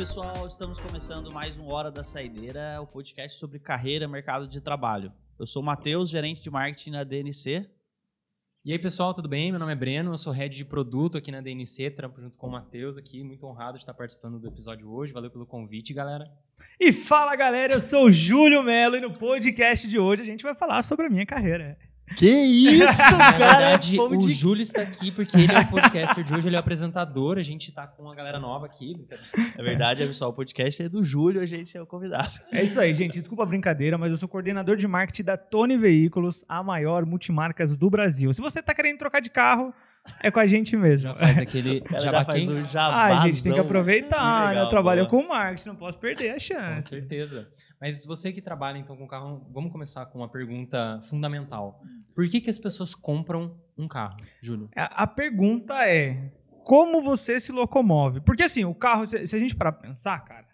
pessoal, estamos começando mais um Hora da Saideira, o podcast sobre carreira, mercado de trabalho. Eu sou o Matheus, gerente de marketing na DNC. E aí, pessoal, tudo bem? Meu nome é Breno, eu sou head de produto aqui na DNC, trampo junto com o Matheus aqui, muito honrado de estar participando do episódio hoje. Valeu pelo convite, galera. E fala, galera, eu sou o Júlio Melo e no podcast de hoje a gente vai falar sobre a minha carreira. Que isso, Na cara! verdade, Como o de- Júlio está aqui porque ele é o podcaster de hoje, ele é o apresentador, a gente tá com uma galera nova aqui. É verdade, pessoal, o podcast é do Júlio, a gente é o convidado. É isso aí, gente. Desculpa a brincadeira, mas eu sou coordenador de marketing da Tony Veículos, a maior multimarcas do Brasil. Se você tá querendo trocar de carro, é com a gente mesmo. Já faz aquele jabaquim. faz um Ah, jabazão. a gente tem que aproveitar, né? Legal, Eu trabalho boa. com marketing, não posso perder a Com chance. certeza. Mas você que trabalha então com carro, vamos começar com uma pergunta fundamental. Por que, que as pessoas compram um carro, Júlio? A a pergunta é: como você se locomove? Porque assim, o carro, se se a gente parar pra pensar, cara,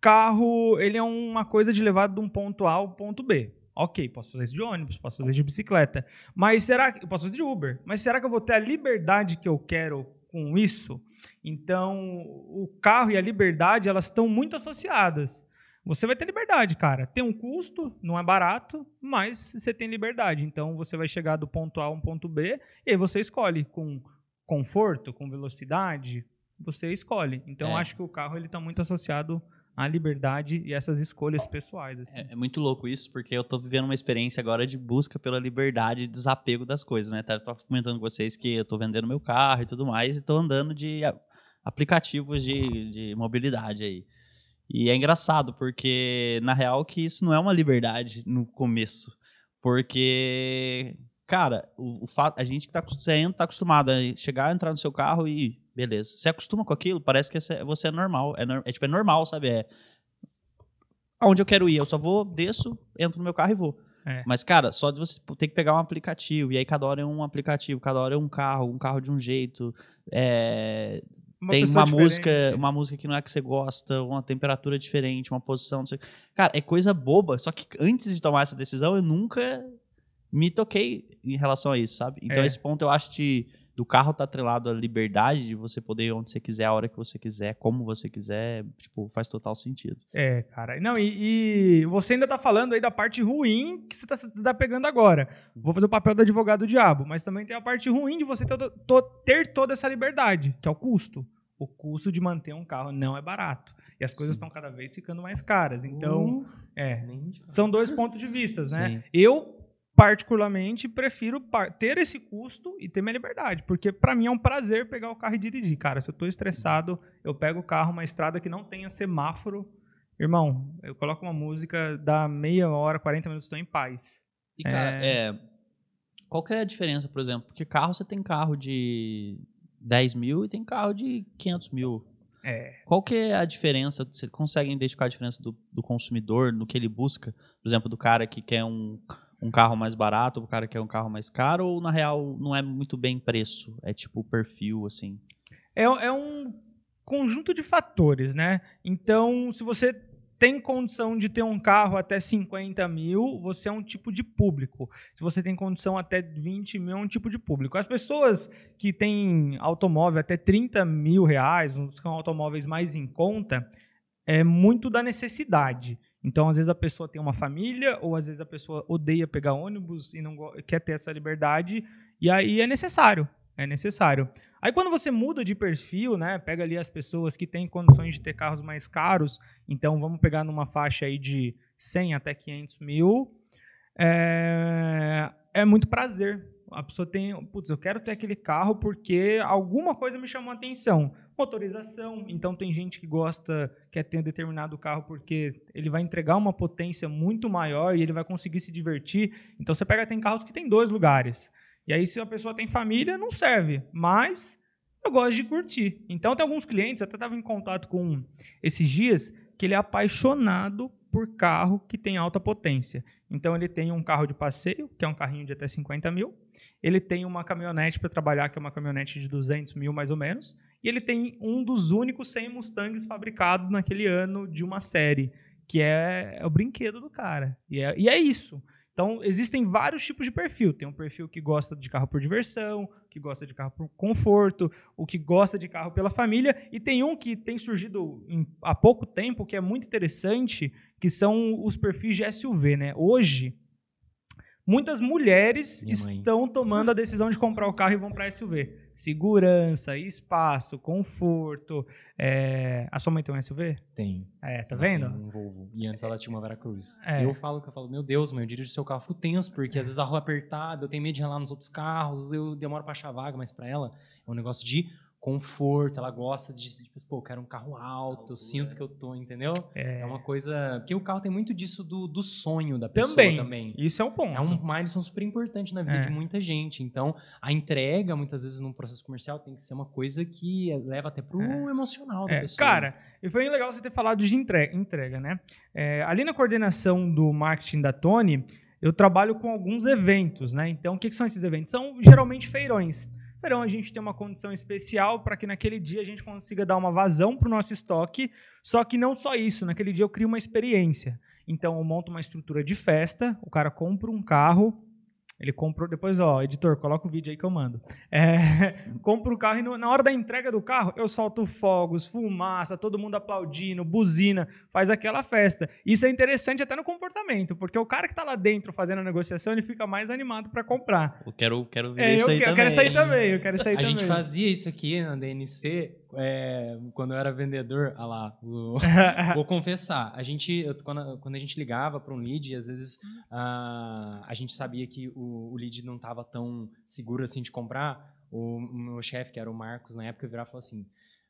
carro, ele é uma coisa de levar de um ponto A ao ponto B. Ok, posso fazer isso de ônibus, posso fazer de bicicleta. Mas será que. Eu posso fazer de Uber. Mas será que eu vou ter a liberdade que eu quero com isso? Então, o carro e a liberdade, elas estão muito associadas. Você vai ter liberdade, cara. Tem um custo, não é barato, mas você tem liberdade. Então, você vai chegar do ponto A a um ponto B e aí você escolhe com conforto, com velocidade, você escolhe. Então, É. acho que o carro ele está muito associado à liberdade e essas escolhas pessoais. Assim. É, é muito louco isso, porque eu tô vivendo uma experiência agora de busca pela liberdade e desapego das coisas, né? Tá, tô comentando com vocês que eu tô vendendo meu carro e tudo mais, e tô andando de a- aplicativos de, de mobilidade aí. E é engraçado, porque na real que isso não é uma liberdade no começo. Porque, cara, o, o fato, a gente que tá, você entra- tá acostumado a chegar, entrar no seu carro e beleza. Você acostuma com aquilo, parece que você é normal. É, é tipo, é normal, sabe? É, aonde eu quero ir. Eu só vou, desço, entro no meu carro e vou. É. Mas, cara, só de você ter que pegar um aplicativo, e aí cada hora é um aplicativo, cada hora é um carro, um carro de um jeito. é, tem pessoa uma música, uma música que não é que você gosta, uma temperatura diferente, uma posição, não sei. Cara, é coisa boba. Só que antes de tomar essa decisão, eu nunca me toquei em relação a isso, sabe? Então, É. esse ponto eu acho de, do carro tá atrelado à liberdade de você poder ir onde você quiser, a hora que você quiser, como você quiser, tipo, faz total sentido. É, cara. Não, e, e você ainda tá falando aí da parte ruim que você tá se desapegando agora. Vou fazer o papel do advogado diabo, mas também tem a parte ruim de você ter, ter toda essa liberdade, que é o custo. O custo de manter um carro não é barato. E as coisas estão cada vez ficando mais caras. Então, é. De falar. São dois pontos de vista, né? Sim. Eu, particularmente, prefiro ter esse custo e ter minha liberdade. Porque pra mim é um prazer pegar o carro e dirigir. Cara, se eu tô estressado, eu pego o carro, uma estrada que não tenha semáforo. Irmão, eu coloco uma música, dá meia hora, 40 minutos, estou em paz. E, cara, é... Qual que é a diferença, por exemplo? Porque carro, você tem carro de 10 mil e tem carro de 500 mil. É. Qual que é a diferença? Você consegue identificar a diferença do, do consumidor no que ele busca? Por exemplo, do cara que quer um, um carro mais barato, do cara que quer um carro mais caro, ou na real não é muito bem preço? É tipo perfil, assim. É, é um conjunto de fatores, né? Então, se você tem condição de ter um carro até 50 mil, você é um tipo de público. Se você tem condição até 20 mil, é um tipo de público. As pessoas que têm automóvel até 30 mil reais, uns são automóveis mais em conta, é muito da necessidade. Então, às vezes a pessoa tem uma família, ou às vezes a pessoa odeia pegar ônibus e não quer ter essa liberdade, e aí é necessário. É necessário. Aí quando você muda de perfil, né, pega ali as pessoas que têm condições de ter carros mais caros, então vamos pegar numa faixa aí de 100 até 500 mil, é, é muito prazer. A pessoa tem, putz, eu quero ter aquele carro porque alguma coisa me chamou a atenção. Motorização, então tem gente que gosta, quer ter um determinado carro porque ele vai entregar uma potência muito maior e ele vai conseguir se divertir. Então você pega, tem carros que tem dois lugares. E aí, se a pessoa tem família, não serve. Mas eu gosto de curtir. Então, tem alguns clientes, até estava em contato com um esses dias, que ele é apaixonado por carro que tem alta potência. Então, ele tem um carro de passeio, que é um carrinho de até 50 mil. Ele tem uma caminhonete para trabalhar, que é uma caminhonete de 200 mil, mais ou menos. E ele tem um dos únicos 100 Mustangs fabricados naquele ano de uma série, que é, é o brinquedo do cara. E é, e é isso. Então, existem vários tipos de perfil. Tem um perfil que gosta de carro por diversão, que gosta de carro por conforto, o que gosta de carro pela família. E tem um que tem surgido em, há pouco tempo, que é muito interessante, que são os perfis de SUV. Né? Hoje, muitas mulheres estão tomando a decisão de comprar o carro e vão para SUV segurança, espaço, conforto. É... A sua mãe tem um SUV? Tem. É, tá vendo? Tem um Volvo. E antes ela tinha uma Veracruz. É. Eu falo que eu falo, meu Deus, mãe, eu dirijo seu carro, tenso, porque às vezes a rua é apertada, eu tenho medo de ralar nos outros carros, eu demoro pra achar vaga, mas pra ela é um negócio de conforto, ela gosta de, tipo, pô, eu quero um carro alto, eu sinto que eu tô, entendeu? É. é uma coisa. Porque o carro tem muito disso do, do sonho da pessoa também. também. Isso é um ponto. É um milestone super importante na vida é. de muita gente. Então, a entrega, muitas vezes, num processo comercial, tem que ser uma coisa que leva até pro é. emocional da é. pessoa. Cara, e foi legal você ter falado de entrega, entrega né? É, ali na coordenação do marketing da Tony, eu trabalho com alguns eventos, né? Então, o que, que são esses eventos? São geralmente feirões verão a gente tem uma condição especial para que naquele dia a gente consiga dar uma vazão para o nosso estoque. Só que não só isso, naquele dia eu crio uma experiência. Então eu monto uma estrutura de festa, o cara compra um carro, ele comprou, depois, ó, editor, coloca o vídeo aí que eu mando. É, compra o carro e no, na hora da entrega do carro, eu solto fogos, fumaça, todo mundo aplaudindo, buzina, faz aquela festa. Isso é interessante até no comportamento, porque o cara que está lá dentro fazendo a negociação, ele fica mais animado para comprar. Eu quero, quero ver é, isso aí eu, também. Eu quero sair também, eu quero sair a também. A gente fazia isso aqui na DNC é, quando eu era vendedor, ah lá, vou, vou confessar, a gente, quando, quando, a gente ligava para um lead, às vezes uh, a gente sabia que o, o lead não estava tão seguro assim de comprar, o, o meu chefe, que era o Marcos, na época, virava e falou assim,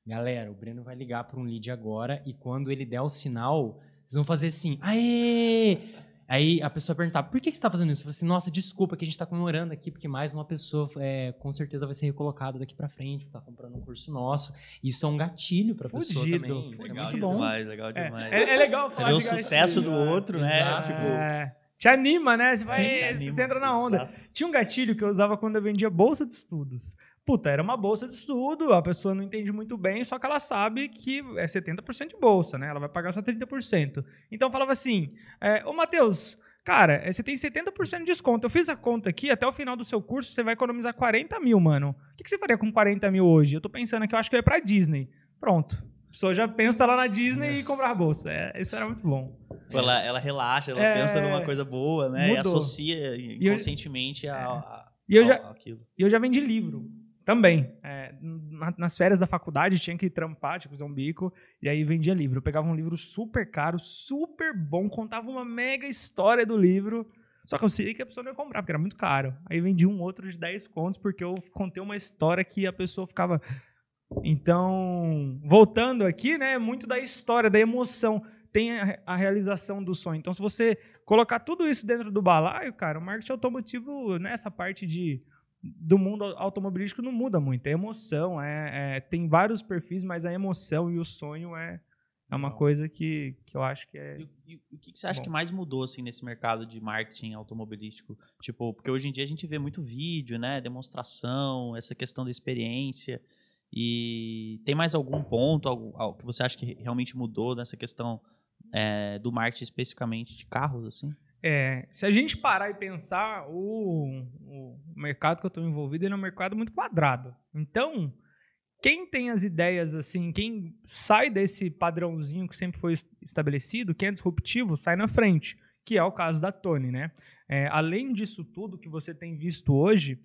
galera, o Breno vai ligar para um lead agora e quando ele der o sinal, vocês vão fazer assim, aê! Aí a pessoa perguntava, por que, você está fazendo isso? Eu falei assim, nossa, desculpa que a gente está comemorando aqui, porque mais uma pessoa é, com certeza vai ser recolocada daqui para frente, está comprando um curso nosso. Isso é um gatilho para a pessoa também. Isso legal é muito bom. Demais, legal é, demais. É, é legal falar Você vê o sucesso do outro, né? Tipo... É, te anima, né? Você, vai, Sim, anima. você entra na onda. Exato. Tinha um gatilho que eu usava quando eu vendia bolsa de estudos. Puta, era uma bolsa de estudo, a pessoa não entende muito bem, só que ela sabe que é 70% de bolsa, né? Ela vai pagar só 30%. Então eu falava assim, é, ô Matheus, Cara, é, você tem 70% de desconto. Eu fiz a conta aqui, até o final do seu curso você vai economizar 40 mil, mano. O que você faria com 40 mil hoje? Eu tô pensando aqui, eu acho que eu ia pra Disney. Pronto. A pessoa já pensa lá na Disney é. e comprar a bolsa. É, isso era muito bom. Ela, ela relaxa, ela é, pensa numa coisa boa, né? Mudou. E associa inconscientemente e eu, a, a, e eu já, aquilo. E eu já vendi livro. Também. É, nas férias da faculdade tinha que trampar, tinha que fazer um bico, e aí vendia livro. Eu pegava um livro super caro, super bom, contava uma mega história do livro, só que eu sei que a pessoa não ia comprar, porque era muito caro. Aí vendi um outro de 10 contos, porque eu contei uma história que a pessoa ficava. Então, voltando aqui, né, muito da história, da emoção. Tem a, a realização do sonho. Então, se você colocar tudo isso dentro do balaio, cara, o marketing automotivo, nessa né, parte de do mundo automobilístico não muda muito. É emoção, é, é, tem vários perfis, mas a emoção e o sonho é, é uma coisa que, que eu acho que é. E, o que, você acha bom. que mais mudou assim nesse mercado de marketing automobilístico? Tipo, porque hoje em dia a gente vê muito vídeo, né? Demonstração, essa questão da experiência. E tem mais algum ponto algo, algo que você acha que realmente mudou nessa questão é, do marketing especificamente de carros, assim? É, se a gente parar e pensar, o, o mercado que eu estou envolvido é um mercado muito quadrado. Então, quem tem as ideias assim, quem sai desse padrãozinho que sempre foi estabelecido, quem é disruptivo, sai na frente, que é o caso da Tony, né? É, além disso tudo que você tem visto hoje,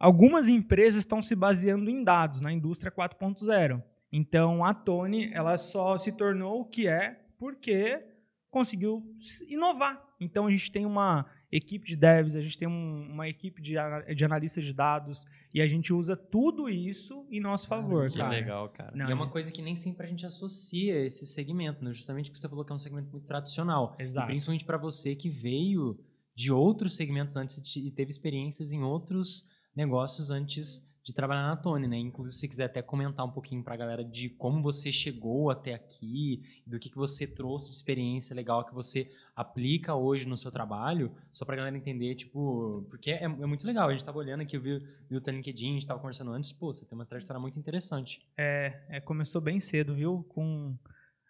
algumas empresas estão se baseando em dados na indústria 4.0. Então, a Tony ela só se tornou o que é porque conseguiu inovar. Então a gente tem uma equipe de devs, a gente tem um, uma equipe de, de analistas de dados e a gente usa tudo isso em nosso favor, ah, que cara. legal, cara. Não, e é uma coisa que nem sempre a gente associa esse segmento, né? justamente porque você falou que é um segmento muito tradicional. Exato. E principalmente para você que veio de outros segmentos antes e teve experiências em outros negócios antes de trabalhar na Tony, né? Inclusive, se você quiser até comentar um pouquinho para a galera de como você chegou até aqui, do que, que você trouxe de experiência legal que você aplica hoje no seu trabalho, só para a galera entender, tipo, porque é, é, muito legal. A gente estava olhando aqui, eu vi, vi o teu LinkedIn, a gente estava conversando antes, pô, você tem uma trajetória muito interessante. É, é, começou bem cedo, viu? Com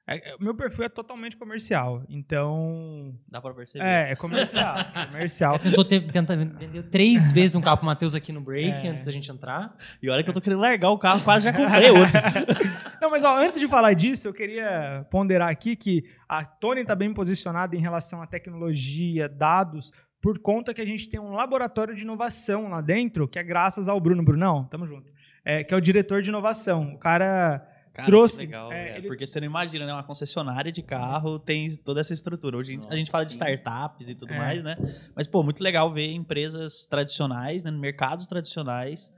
É, é, o meu perfil é totalmente comercial, então. Dá pra perceber. É, é comercial. comercial. Tentou ter, tenta vender três vezes um carro pro Matheus aqui no break É. antes da gente entrar. E olha que eu tô querendo largar o carro, quase já comprei outro. Não, mas ó, antes de falar disso, eu queria ponderar aqui que a Tony está bem posicionada em relação à tecnologia, dados, por conta que a gente tem um laboratório de inovação lá dentro, que é graças ao Bruno Brunão, tamo junto, é, que é o diretor de inovação. O cara Cara, Trouxe, legal, é, ele- Porque você não imagina, né? Uma concessionária de carro tem toda essa estrutura. Hoje a gente- a gente fala de sim. startups e tudo É. mais, né? Mas, pô, muito legal ver empresas tradicionais, né? Mercados tradicionais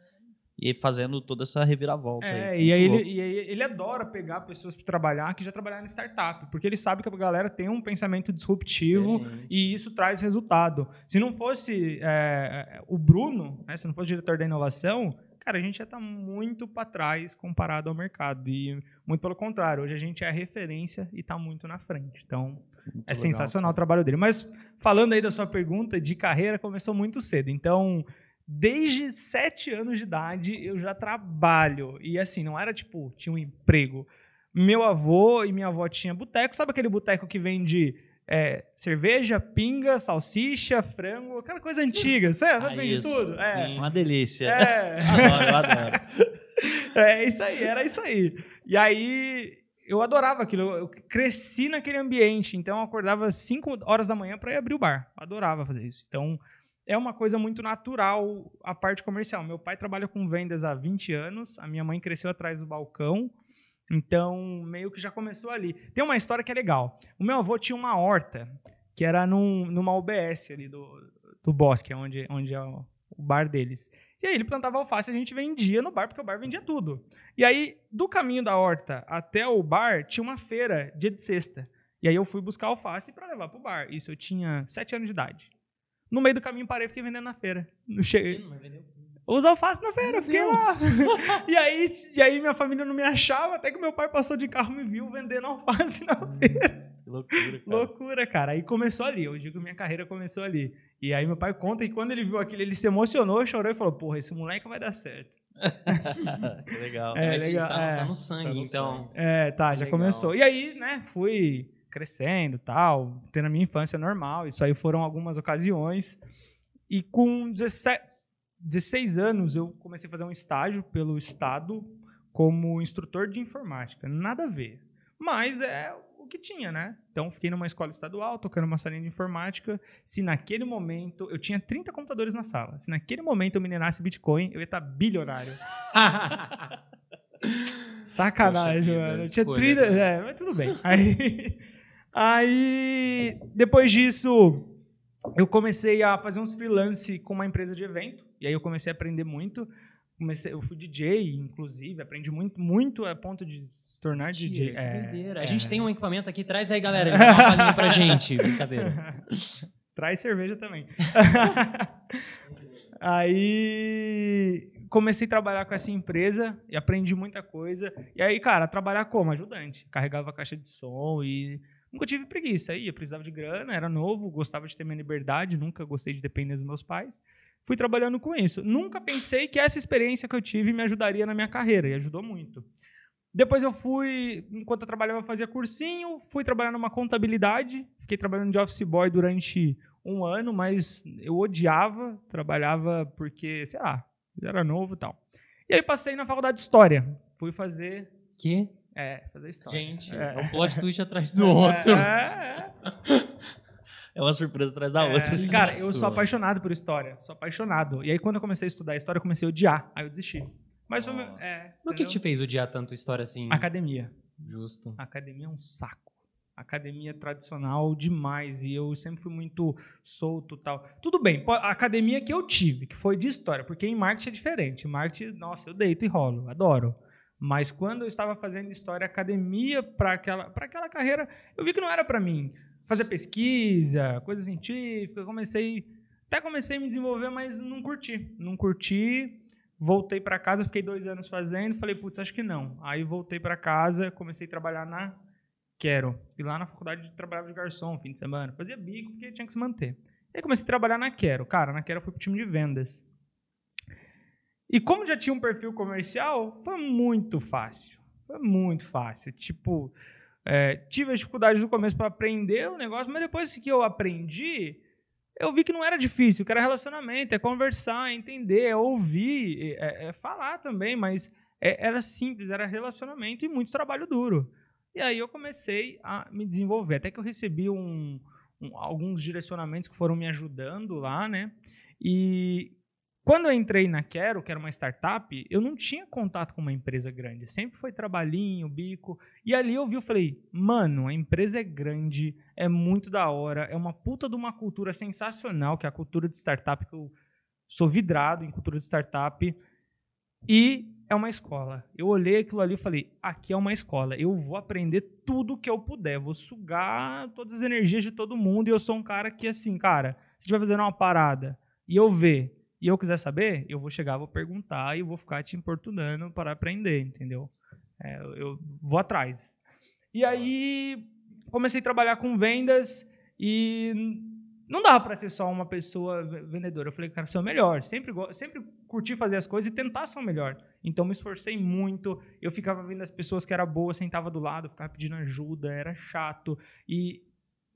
e fazendo toda essa reviravolta. É, aí. e aí, ele, e aí ele adora pegar pessoas para trabalhar que já trabalharam em startup, porque ele sabe que a galera tem um pensamento disruptivo Diferente. e isso traz resultado. Se não fosse é, o Bruno, né, se não fosse o diretor da inovação, cara, a gente ia estar muito para trás comparado ao mercado. E muito pelo contrário, hoje a gente é a referência e está muito na frente. Então, Muito é legal. sensacional o trabalho dele. Mas falando aí da sua pergunta de carreira, começou muito cedo. Então, desde sete anos de idade, eu já trabalho. E assim, não era tipo, tinha um emprego. Meu avô e minha avó tinham boteco. Sabe aquele boteco que vende é, cerveja, pinga, salsicha, frango, aquela coisa antiga, sabe? Ah, vende isso. tudo. É. Sim, Uma delícia. É. Adoro, eu adoro. É isso aí, era isso aí. E aí eu adorava aquilo, eu eu cresci naquele ambiente, então eu acordava 5 horas da manhã para ir abrir o bar. Eu adorava fazer isso. Então é uma coisa muito natural a parte comercial. Meu pai trabalha com vendas há 20 anos, a minha mãe cresceu atrás do balcão. Então, meio que já começou ali. Tem uma história que é legal. O meu avô tinha uma horta, que era num, numa UBS ali do, do bosque, onde, onde é o, bar deles. E aí ele plantava alface e a gente vendia no bar, porque o bar vendia tudo. E aí, do caminho da horta até o bar, tinha uma feira dia de sexta. E aí eu fui buscar alface para levar pro bar. Isso eu tinha sete anos de idade. No meio do caminho parei e fiquei vendendo na feira. Não cheguei. Os alfaces na feira, eu fiquei lá. e, aí, e aí minha família não me achava, até que meu pai passou de carro e me viu vendendo alface na feira. Que loucura, cara. Loucura, cara. Aí começou ali. Eu digo que minha carreira começou ali. E aí meu pai conta que quando ele viu aquilo, ele se emocionou, chorou e falou: Porra, esse moleque vai dar certo. que legal. É, Tá- legal, Tá, é. tá no sangue, Tá no então. É, tá, já Legal. começou. E aí, né, fui crescendo tal, tendo a minha infância normal. Isso aí foram algumas ocasiões. E com 17, 16 anos, eu comecei a fazer um estágio pelo Estado como instrutor de informática. Nada a ver. Mas é o que tinha, né? Então, fiquei numa escola estadual, tocando uma salinha de informática. Se naquele momento, eu tinha 30 computadores na sala. Se naquele momento eu minerasse Bitcoin, eu ia estar bilionário. Sacanagem, Poxa mano. Eu tinha escolhas, 30. né? É, mas tudo bem. Aí, aí, depois disso, eu comecei a fazer uns freelance com uma empresa de evento. E aí eu comecei a aprender muito. Comecei, eu fui DJ, inclusive, aprendi muito, muito a ponto de se tornar DJ. Que É, doideira. é. A gente tem um equipamento aqui, traz aí, galera. Ele uma pra gente. Brincadeira. Traz cerveja também. aí comecei a trabalhar com essa empresa e aprendi muita coisa. E aí, cara, trabalhar como ajudante. Carregava a caixa de som e nunca tive preguiça. Aí, eu precisava de grana, era novo, gostava de ter minha liberdade, nunca gostei de depender dos meus pais. Fui trabalhando com isso. Nunca pensei que essa experiência que eu tive me ajudaria na minha carreira e ajudou muito. Depois eu fui, enquanto eu trabalhava, eu fazia cursinho, fui trabalhar numa contabilidade, fiquei trabalhando de office boy durante um ano, mas eu odiava, trabalhava porque, sei lá, era novo e tal. E aí passei na faculdade de História, fui fazer, Que? é, fazer História. Gente, É. é um plot twist atrás do outro. É, é. É uma surpresa atrás da É, outra. cara, eu Isso. sou apaixonado por História, sou apaixonado. E aí quando eu comecei a estudar História, eu comecei a odiar, aí eu desisti. Mas foi, Nossa. é, Mas o que te fez odiar tanto história assim? Academia. Justo. Academia é um saco. Academia é tradicional demais e eu sempre fui muito solto e tal. Tudo bem, a academia que eu tive, que foi de história, porque em marketing é diferente. Em marketing, nossa, eu deito e rolo, adoro. Mas quando eu estava fazendo história, academia para aquela, pra aquela carreira, eu vi que não era para mim. Fazer pesquisa, coisa científica, comecei, até comecei a me desenvolver, mas não curti. Não curti. Voltei para casa, fiquei dois anos fazendo, falei, putz, acho que não. Aí voltei para casa, comecei a trabalhar na Quero. E lá na faculdade trabalhava de garçom, fim de semana. Fazia bico porque tinha que se manter. E aí comecei a trabalhar na Quero. Cara, na Quero eu fui pro time de vendas. E como já tinha um perfil comercial, foi muito fácil. Foi muito fácil. Tipo, É, tive as dificuldades no começo para aprender o negócio, mas depois que eu aprendi, eu vi que não era difícil, que era relacionamento, é conversar, é entender, é ouvir, é, é falar também, mas é, era simples, era relacionamento e muito trabalho duro. E aí eu comecei a me desenvolver, até que eu recebi um, um, alguns direcionamentos que foram me ajudando lá, né? E quando eu entrei na Quero, que era uma startup, eu não tinha contato com uma empresa grande. Sempre foi trabalhinho, bico. E ali eu vi, eu falei, mano, a empresa é grande, é muito da hora, é uma puta de uma cultura sensacional, que é a cultura de startup, que eu sou vidrado em cultura de startup. E é uma escola. Eu olhei aquilo ali e falei, aqui é uma escola. Eu vou aprender tudo que eu puder. Vou sugar todas as energias de todo mundo. E eu sou um cara que, assim, cara, se estiver fazendo uma parada e eu ver e eu quiser saber, eu vou chegar, vou perguntar e vou ficar te importunando para aprender, entendeu? É, eu vou atrás. E aí comecei a trabalhar com vendas e não dava para ser só uma pessoa vendedora. Eu falei, cara, sou melhor. Sempre, sempre curti fazer as coisas e tentar ser o melhor. Então me esforcei muito. Eu ficava vendo as pessoas que eram boas, sentava do lado, ficava pedindo ajuda, era chato. E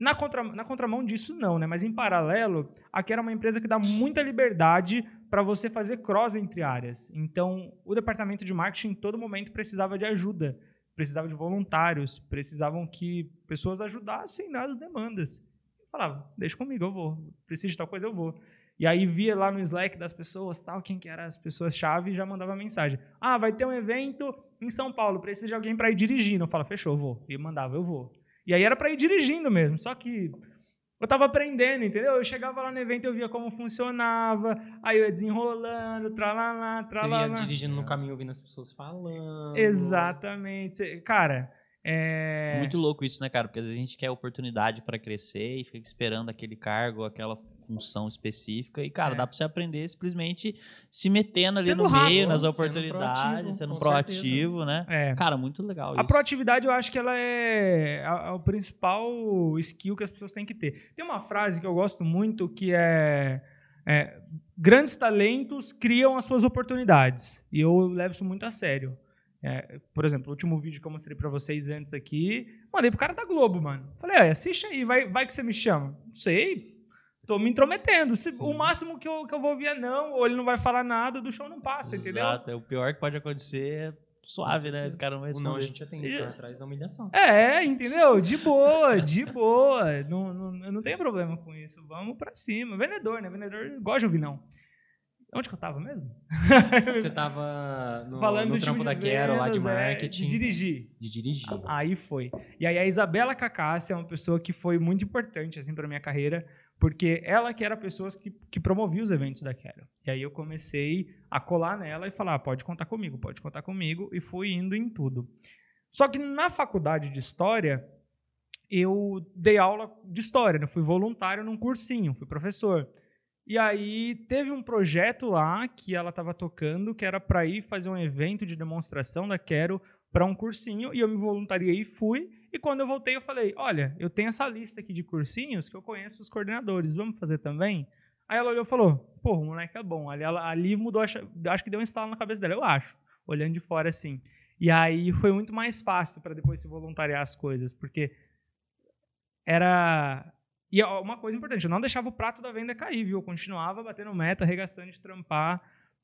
na, contra, na contramão disso, não, né? Mas em paralelo, aqui era uma empresa que dá muita liberdade para você fazer cross entre áreas. Então, o departamento de marketing, em todo momento, precisava de ajuda, precisava de voluntários, precisavam que pessoas ajudassem nas demandas. Eu falava, deixa comigo, eu vou. Preciso de tal coisa, eu vou. E aí via lá no Slack das pessoas, tal, quem que eram as pessoas-chave, e já mandava mensagem. Ah, vai ter um evento em São Paulo, precisa de alguém para ir dirigindo. Eu falava, fechou, vou. E mandava, eu vou. E aí era para ir dirigindo mesmo. Só que eu estava aprendendo, entendeu? Eu chegava lá no evento, eu via como funcionava, aí eu ia desenrolando, tralalá, tralalá. Você ia dirigindo no caminho, ouvindo as pessoas falando. Exatamente. Cara, é... Muito louco isso, né, cara? Porque às vezes a gente quer oportunidade para crescer e fica esperando aquele cargo, aquela função específica. E, cara, é. dá para você aprender simplesmente se metendo ali sendo no rápido, meio, nas oportunidades, sendo proativo, sendo proativo né? É. Cara, muito legal. A proatividade, eu acho que ela é o principal skill que as pessoas têm que ter. Tem uma frase que eu gosto muito que é, é grandes talentos criam as suas oportunidades. E eu levo isso muito a sério. É, por exemplo, o último vídeo que eu mostrei para vocês antes aqui, mandei pro cara da Globo, mano. Falei, assiste aí, vai, vai que você me chama. Não sei, Tô me intrometendo. Se, o máximo que eu, que eu vou ouvir é não, ou ele não vai falar nada, do show não passa, Exato. entendeu? Exato. É, o pior que pode acontecer é suave, né? O cara não vai responder. Não, a gente atende tá atrás da humilhação. É, entendeu? De boa, de boa. Não, não, eu não tenho problema com isso. Vamos pra cima. Vendedor, né? Vendedor gosta de ouvir não. Onde que eu tava mesmo? Você tava no, Falando no trampo da Quero, lá de é, marketing. É, de dirigir. De dirigir. Aí foi. E aí a Isabela Cacassia é uma pessoa que foi muito importante assim para minha carreira, porque ela que era a pessoa que, que promovia os eventos da Quero. E aí eu comecei a colar nela e falar, ah, pode contar comigo, pode contar comigo, e fui indo em tudo. Só que na faculdade de História, eu dei aula de História, né? fui voluntário num cursinho, fui professor. E aí teve um projeto lá que ela estava tocando, que era para ir fazer um evento de demonstração da Quero para um cursinho, e eu me voluntariei e fui, e quando eu voltei, eu falei: Olha, eu tenho essa lista aqui de cursinhos que eu conheço os coordenadores, vamos fazer também? Aí ela olhou e falou: Pô, o moleque é bom. Ali, ela, ali mudou, acho, acho que deu um instalo na cabeça dela, eu acho, olhando de fora assim. E aí foi muito mais fácil para depois se voluntariar as coisas, porque era. E uma coisa importante, eu não deixava o prato da venda cair, viu? Eu continuava batendo meta, arregaçando de trampar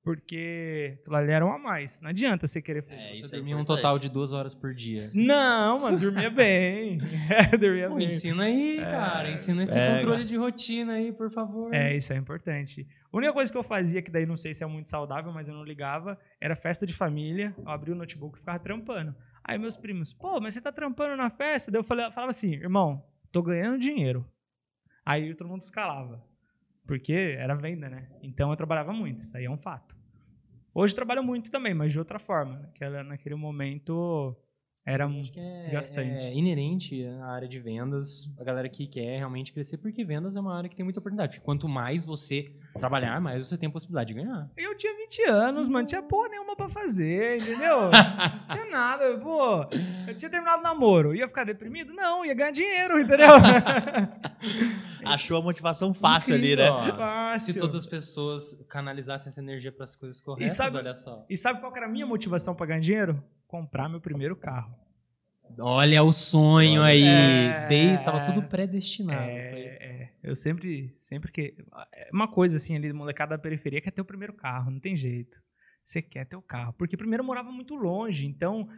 porque aquilo ali era um a mais. Não adianta você querer fazer. É, você dormia um total de duas horas por dia. Não, mano, dormia bem. É, dormia Pô, bem. Ensina aí, é, cara. Ensina esse é, controle de rotina aí, por favor. É, isso é importante. A única coisa que eu fazia, que daí não sei se é muito saudável, mas eu não ligava, era festa de família. Eu abria o notebook e ficava trampando. Aí meus primos, pô, mas você tá trampando na festa? Daí eu falava assim, irmão, tô ganhando dinheiro. Aí todo mundo escalava. Porque era venda, né? Então eu trabalhava muito, isso aí é um fato. Hoje trabalho muito também, mas de outra forma. Naquela, naquele momento era muito é, desgastante. É inerente à área de vendas, a galera que quer realmente crescer, porque vendas é uma área que tem muita oportunidade. Porque quanto mais você trabalhar, mais você tem a possibilidade de ganhar. Eu tinha 20 anos, mano, tinha porra nenhuma pra fazer, entendeu? não tinha nada, pô. Eu tinha terminado o namoro, ia ficar deprimido? Não, ia ganhar dinheiro, entendeu? Achou a motivação fácil Incrível, ali, né? Fácil. Se todas as pessoas canalizassem essa energia para as coisas corretas, sabe, olha só. E sabe qual era a minha motivação para ganhar dinheiro? comprar meu primeiro carro. Olha o sonho Nossa, aí. é. Dei, tava tudo predestinado. É, é, eu sempre, sempre que. é Uma coisa assim ali, molecada da periferia, quer ter o primeiro carro, não tem jeito. Você quer ter o carro. Porque primeiro eu morava muito longe, então.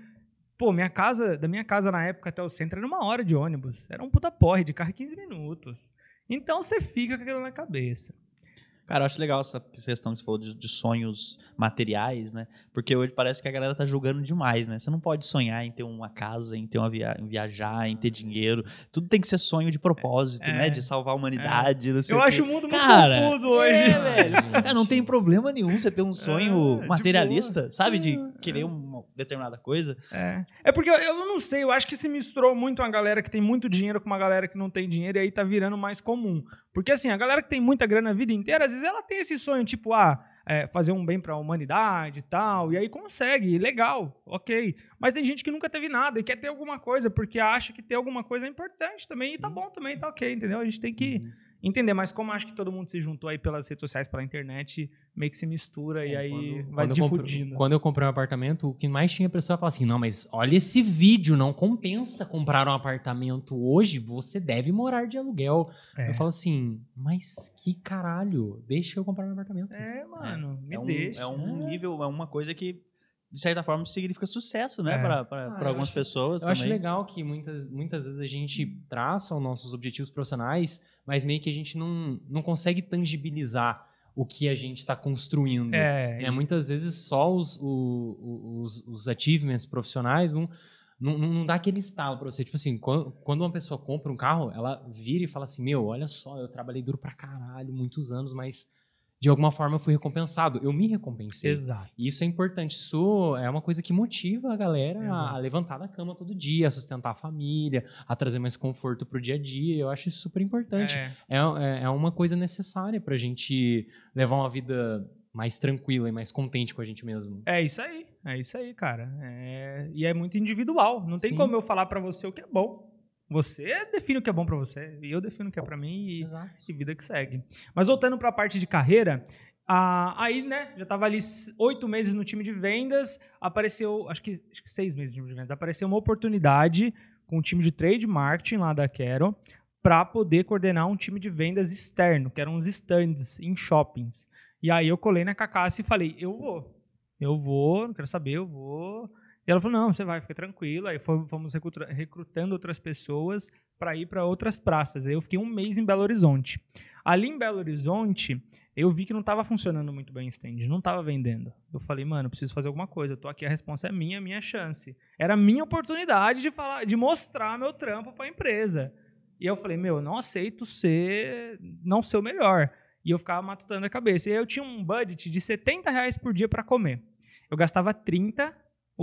Pô, minha casa, da minha casa na época até o centro era uma hora de ônibus. Era um puta porre de carro em 15 minutos. Então você fica com aquilo na cabeça. Cara, eu acho legal essa questão que você falou de, de sonhos materiais, né? Porque hoje parece que a galera tá julgando demais, né? Você não pode sonhar em ter uma casa, em ter uma via em viajar, em ter dinheiro. Tudo tem que ser sonho de propósito, É. né? De salvar a humanidade. não sei Eu acho o mundo muito Cara, confuso hoje. É, velho. Cara, não tem problema nenhum você ter um sonho É, materialista, sabe? De É, querer uma determinada coisa. É. É porque eu, eu não sei, eu acho que se misturou muito uma galera que tem muito dinheiro com uma galera que não tem dinheiro e aí tá virando mais comum. Porque assim, a galera que tem muita grana a vida inteira, às vezes ela tem esse sonho, tipo, ah, é, fazer um bem pra humanidade e tal, e aí consegue, legal, ok. Mas tem gente que nunca teve nada e quer ter alguma coisa, porque acha que ter alguma coisa é importante também, e tá bom também, tá ok, entendeu? A gente tem que entender, mas como acho que todo mundo se juntou aí pelas redes sociais, pela internet, meio que se mistura e É, aí quando- vai quando eu comprei- difundindo. Quando eu comprei um apartamento, o que mais tinha pessoa falar assim: não, mas olha esse vídeo, não compensa comprar um apartamento hoje, você deve morar de aluguel. É. Eu falo assim, mas que caralho, deixa eu comprar um apartamento. É, mano, me é um, deixa. é um nível, é uma coisa que, de certa forma, significa sucesso, né? É. Pra, Ah, eu algumas acho- pessoas Eu também. acho legal que muitas, muitas vezes a gente traça os nossos objetivos profissionais, mas meio que a gente não, não consegue tangibilizar o que a gente está construindo. É, É, muitas vezes só os, o- os, os achievements profissionais não, não, não dá aquele estalo pra você. Tipo assim, quando, quando uma pessoa compra um carro, ela vira e fala assim: Meu, olha só, eu trabalhei duro pra caralho, muitos anos, mas de alguma forma eu fui recompensado. Eu me recompensei. exato. E isso é importante. Isso é uma coisa que motiva a galera a Exato. levantar da cama todo dia, a sustentar a família, a trazer mais conforto pro dia a dia. Eu acho isso super importante. É. É, é, é uma coisa necessária pra gente levar uma vida mais tranquila e mais contente com a gente mesmo. É isso aí, é isso aí, cara. É- E é muito individual. Não tem Sim. como eu falar pra você o que é bom. Você define o que é bom pra você e eu defino o que é pra mim e, e vida que segue. Mas voltando pra parte de carreira, ah, aí, né, já tava ali oito meses no time de vendas, apareceu, acho que, acho que seis meses no time de vendas, apareceu uma oportunidade com o time de trade marketing lá da Quero para poder coordenar um time de vendas externo, que eram uns stands em shoppings. E aí eu colei na Cacaça e falei, eu vou. Eu vou, não quero saber, eu vou. Ela falou, não, você vai, fica tranquilo. Aí fomos fomos recruta- recrutando outras pessoas para ir para outras praças. Aí eu fiquei um mês em Belo Horizonte. Ali em Belo Horizonte, eu vi que não estava funcionando muito bem o stand, não estava vendendo. Eu falei, mano, preciso fazer alguma coisa. Eu tô aqui, a resposta é minha, minha chance. Era a minha oportunidade de falar, de mostrar meu trampo para a empresa. E eu falei, meu, eu não aceito ser, não ser o melhor. E eu ficava matutando a cabeça. E eu tinha um budget de 70 reais por dia para comer. Eu gastava 30,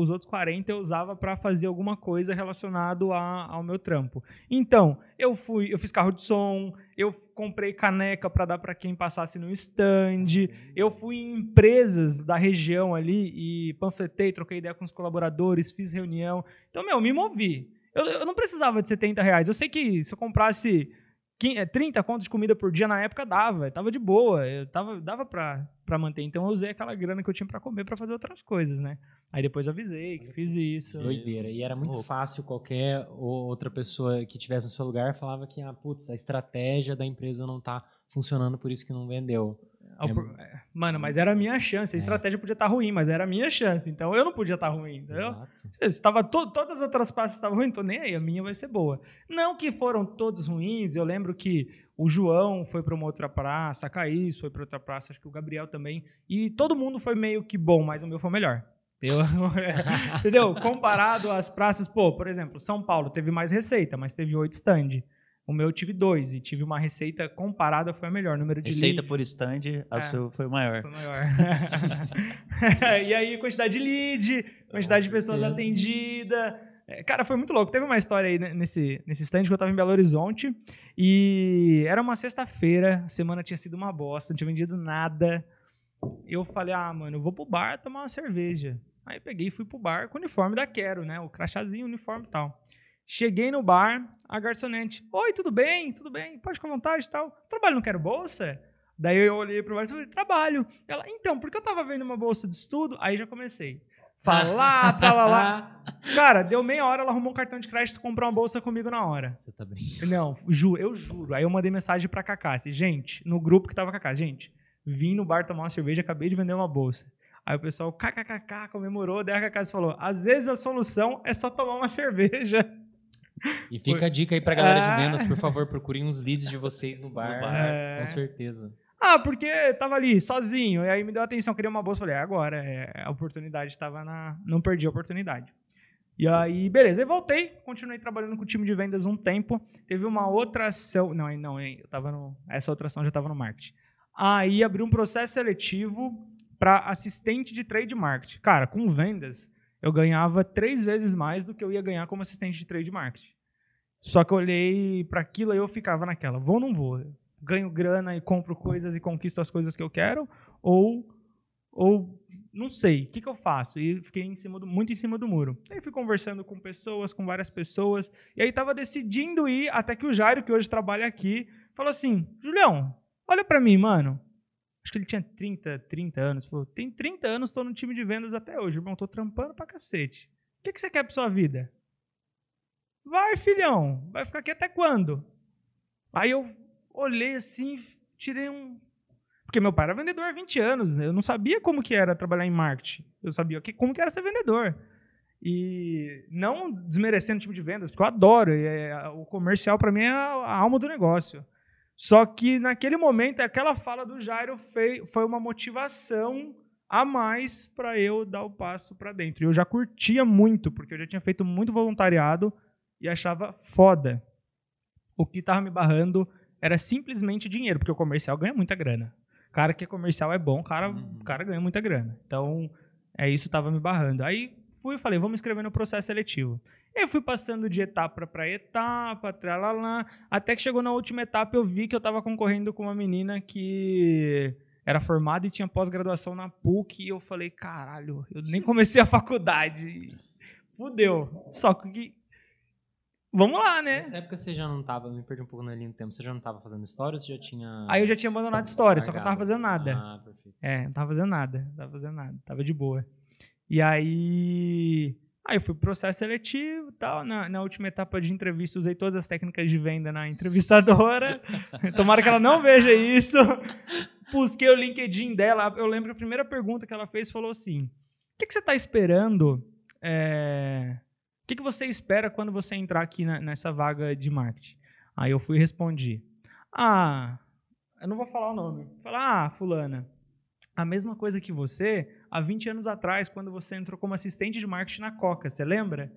os outros 40 eu usava para fazer alguma coisa relacionado a- ao meu trampo. Então, eu fui, eu fiz carro de som, eu comprei caneca para dar para quem passasse no stand, eu fui em empresas da região ali e panfletei, troquei ideia com os colaboradores, fiz reunião. Então, meu, me movi. Eu, eu não precisava de 70 reais. Eu sei que se eu comprasse 15, 30 contos de comida por dia na época dava, tava de boa, eu tava, dava pra, pra manter. Então eu usei aquela grana que eu tinha pra comer pra fazer outras coisas, né? Aí depois avisei que fiz isso. Doideira. E era muito Louco. fácil qualquer outra pessoa que tivesse no seu lugar falava que, ah, putz, a estratégia da empresa não tá funcionando, por isso que não vendeu. Ao por- é, Mano, mas era a minha chance. A estratégia podia estar ruim, mas era a minha chance. Então eu não podia estar ruim, entendeu? Estava to- todas as outras pastas estavam ruins, então nem aí, a minha vai ser boa. Não que foram todos ruins, eu lembro que o João foi para uma outra praça, a Caís foi para outra praça, acho que o Gabriel também. E todo mundo foi meio que bom, mas o meu foi melhor. Eu- entendeu? Comparado às praças, pô, por exemplo, São Paulo teve mais receita, mas teve oito stand. O meu eu tive dois e tive uma receita comparada, foi a melhor. Número de Receita lead- por stand, a É. sua foi maior. foi maior. e aí, quantidade de lead, quantidade de pessoas certeza. atendidas. É, Cara, foi muito louco. Teve uma história aí nesse, nesse stand que eu tava em Belo Horizonte e era uma sexta-feira, a semana tinha sido uma bosta, não tinha vendido nada. Eu falei, ah, mano, eu vou pro bar tomar uma cerveja. Aí peguei e fui pro bar com o uniforme da Quero, né? O crachazinho, o uniforme e tal. Cheguei no bar, a garçonete, oi, tudo bem? Tudo bem? Pode ficar à vontade e tal. Trabalho, não quero bolsa? Daí eu olhei pro bar e falei, trabalho. Ela, então, porque eu tava vendo uma bolsa de estudo, aí já comecei. falar, tralalá. Cara, deu meia hora, ela arrumou um cartão de crédito e comprou uma bolsa comigo na hora. Você tá brincando. Não, juro, eu juro. Aí eu mandei mensagem pra Cacassi. Gente, no grupo que tava com a Cacassi. Gente, vim no bar tomar uma cerveja, acabei de vender uma bolsa. Aí o pessoal, kkkk, comemorou. Daí a Cacassi falou, às vezes a solução é só tomar uma cerveja. E fica a dica aí pra galera de vendas, por favor, procurem uns leads de vocês no bar. bar. É. Com certeza. Ah, porque tava ali, sozinho. E aí me deu atenção, queria uma bolsa. Falei, é agora. É, a oportunidade estava na. Não perdi a oportunidade. E aí, beleza. Aí voltei, continuei trabalhando com o time de vendas um tempo. Teve uma outra ação. Não, aí não, aí eu tava no. Essa outra ação já estava no marketing. Aí abri um processo seletivo para assistente de trade marketing. Cara, com vendas, eu ganhava três vezes mais do que eu ia ganhar como assistente de trade marketing. Só que eu olhei para aquilo e eu ficava naquela, vou ou não vou? Ganho grana e compro coisas e conquisto as coisas que eu quero? Ou, ou não sei, o que, que eu faço? E fiquei em cima do, muito em cima do muro. Aí fui conversando com pessoas, com várias pessoas, e aí tava decidindo ir, até que o Jairo, que hoje trabalha aqui, falou assim, Julião, olha para mim, mano. Acho que ele tinha 30, 30 anos. Falou, tem 30 anos, tô no time de vendas até hoje, irmão. Tô trampando pra cacete. O que, que você quer pra sua vida? Vai, filhão. Vai ficar aqui até quando? Aí eu olhei assim, tirei um. Porque meu pai era vendedor há 20 anos. né? Eu não sabia como que era trabalhar em marketing. Eu sabia que- como que era ser vendedor. E não desmerecendo o tipo de vendas, porque eu adoro. é- o comercial, para mim, é a alma do negócio. Só que naquele momento, aquela fala do Jairo foi uma motivação a mais para eu dar o passo para dentro. E eu já curtia muito, porque eu já tinha feito muito voluntariado e achava foda. O que tava me barrando era simplesmente dinheiro, porque o comercial ganha muita grana. Cara que é comercial é bom, cara, Uhum. o cara ganha muita grana. Então, é isso que tava me barrando. Aí fui e falei, vamos escrever no processo seletivo. Eu fui passando de etapa para etapa, tralalá, até que chegou na última etapa eu vi que eu tava concorrendo com uma menina que era formada e tinha pós-graduação na PUC e eu falei, caralho, eu nem comecei a faculdade. Fudeu. Só que vamos lá, né? Nessa época você já não tava, me perdi um pouco na linha do tempo, você já não tava fazendo história ou você já tinha. Aí eu já tinha abandonado história, só que eu não tava fazendo nada. Ah, perfeito. É, não tava fazendo nada, não tava fazendo nada, tava de boa. E aí, aí eu fui pro processo seletivo tal, na, na última etapa de entrevista usei todas as técnicas de venda na entrevistadora, tomara que ela não veja isso, busquei o LinkedIn dela, eu lembro que a primeira pergunta que ela fez falou assim, o que, que você tá esperando, é, o que, que você espera quando você entrar aqui na- nessa vaga de marketing? Aí eu fui e respondi, ah, eu não vou falar o nome, falar, ah, fulana, a mesma coisa que você há 20 anos atrás, quando você entrou como assistente de marketing na Coca, você lembra?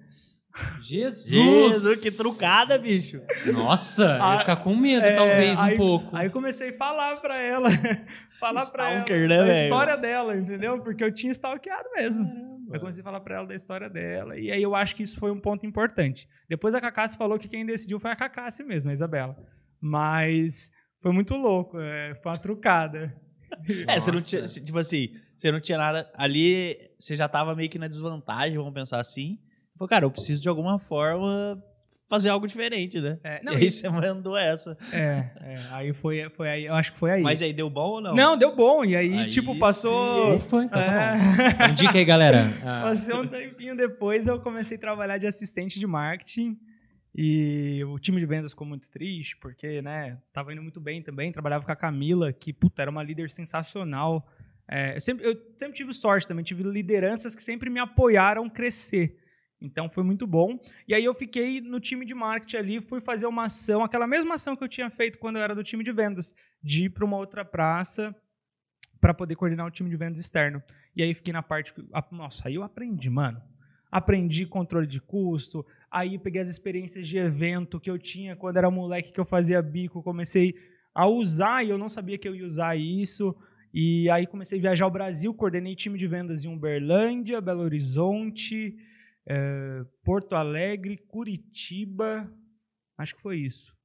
Jesus! Jesus, que trucada, bicho. Nossa, eu Ah, ia ficar com medo, é, talvez, aí- um pouco. Aí eu comecei a falar pra ela, falar pra ela né, da velho? história dela, entendeu? Porque eu tinha stalkeado mesmo. Caramba. Eu comecei a falar pra ela da história dela. E aí eu acho que isso foi um ponto importante. Depois a Cacassi falou que quem decidiu foi a Cacassi mesmo, a Isabela. Mas foi muito louco, é, foi uma trucada. É, você não tinha, tipo assim, você não tinha nada. Ali, você já tava meio que na desvantagem, vamos pensar assim. Falou, cara, eu preciso de alguma forma fazer algo diferente, né? É, não, e aí você mandou essa. é, é, aí foi, foi aí, eu acho que foi aí. Mas aí deu bom ou não? não, deu bom. E aí, Aí tipo, passou. Ufa, então tá É. bom. Então, dica aí, galera. Ah, Passei um tempinho depois, eu comecei a trabalhar de assistente de marketing. E o time de vendas ficou muito triste, porque, né, tava indo muito bem também. Trabalhava com a Camila, que, puta, era uma líder sensacional. É, eu, sempre, eu sempre tive sorte também, tive lideranças que sempre me apoiaram crescer. Então foi muito bom. E aí eu fiquei no time de marketing ali, fui fazer uma ação, aquela mesma ação que eu tinha feito quando eu era do time de vendas, de ir para uma outra praça para poder coordenar o time de vendas externo. E aí fiquei na parte. Nossa, aí eu aprendi, mano. Aprendi controle de custo. Aí peguei as experiências de evento que eu tinha quando era moleque que eu fazia bico. Comecei a usar e eu não sabia que eu ia usar isso. E aí comecei a viajar ao Brasil, coordenei time de vendas em Uberlândia, Belo Horizonte, eh, Porto Alegre, Curitiba. Acho que foi isso.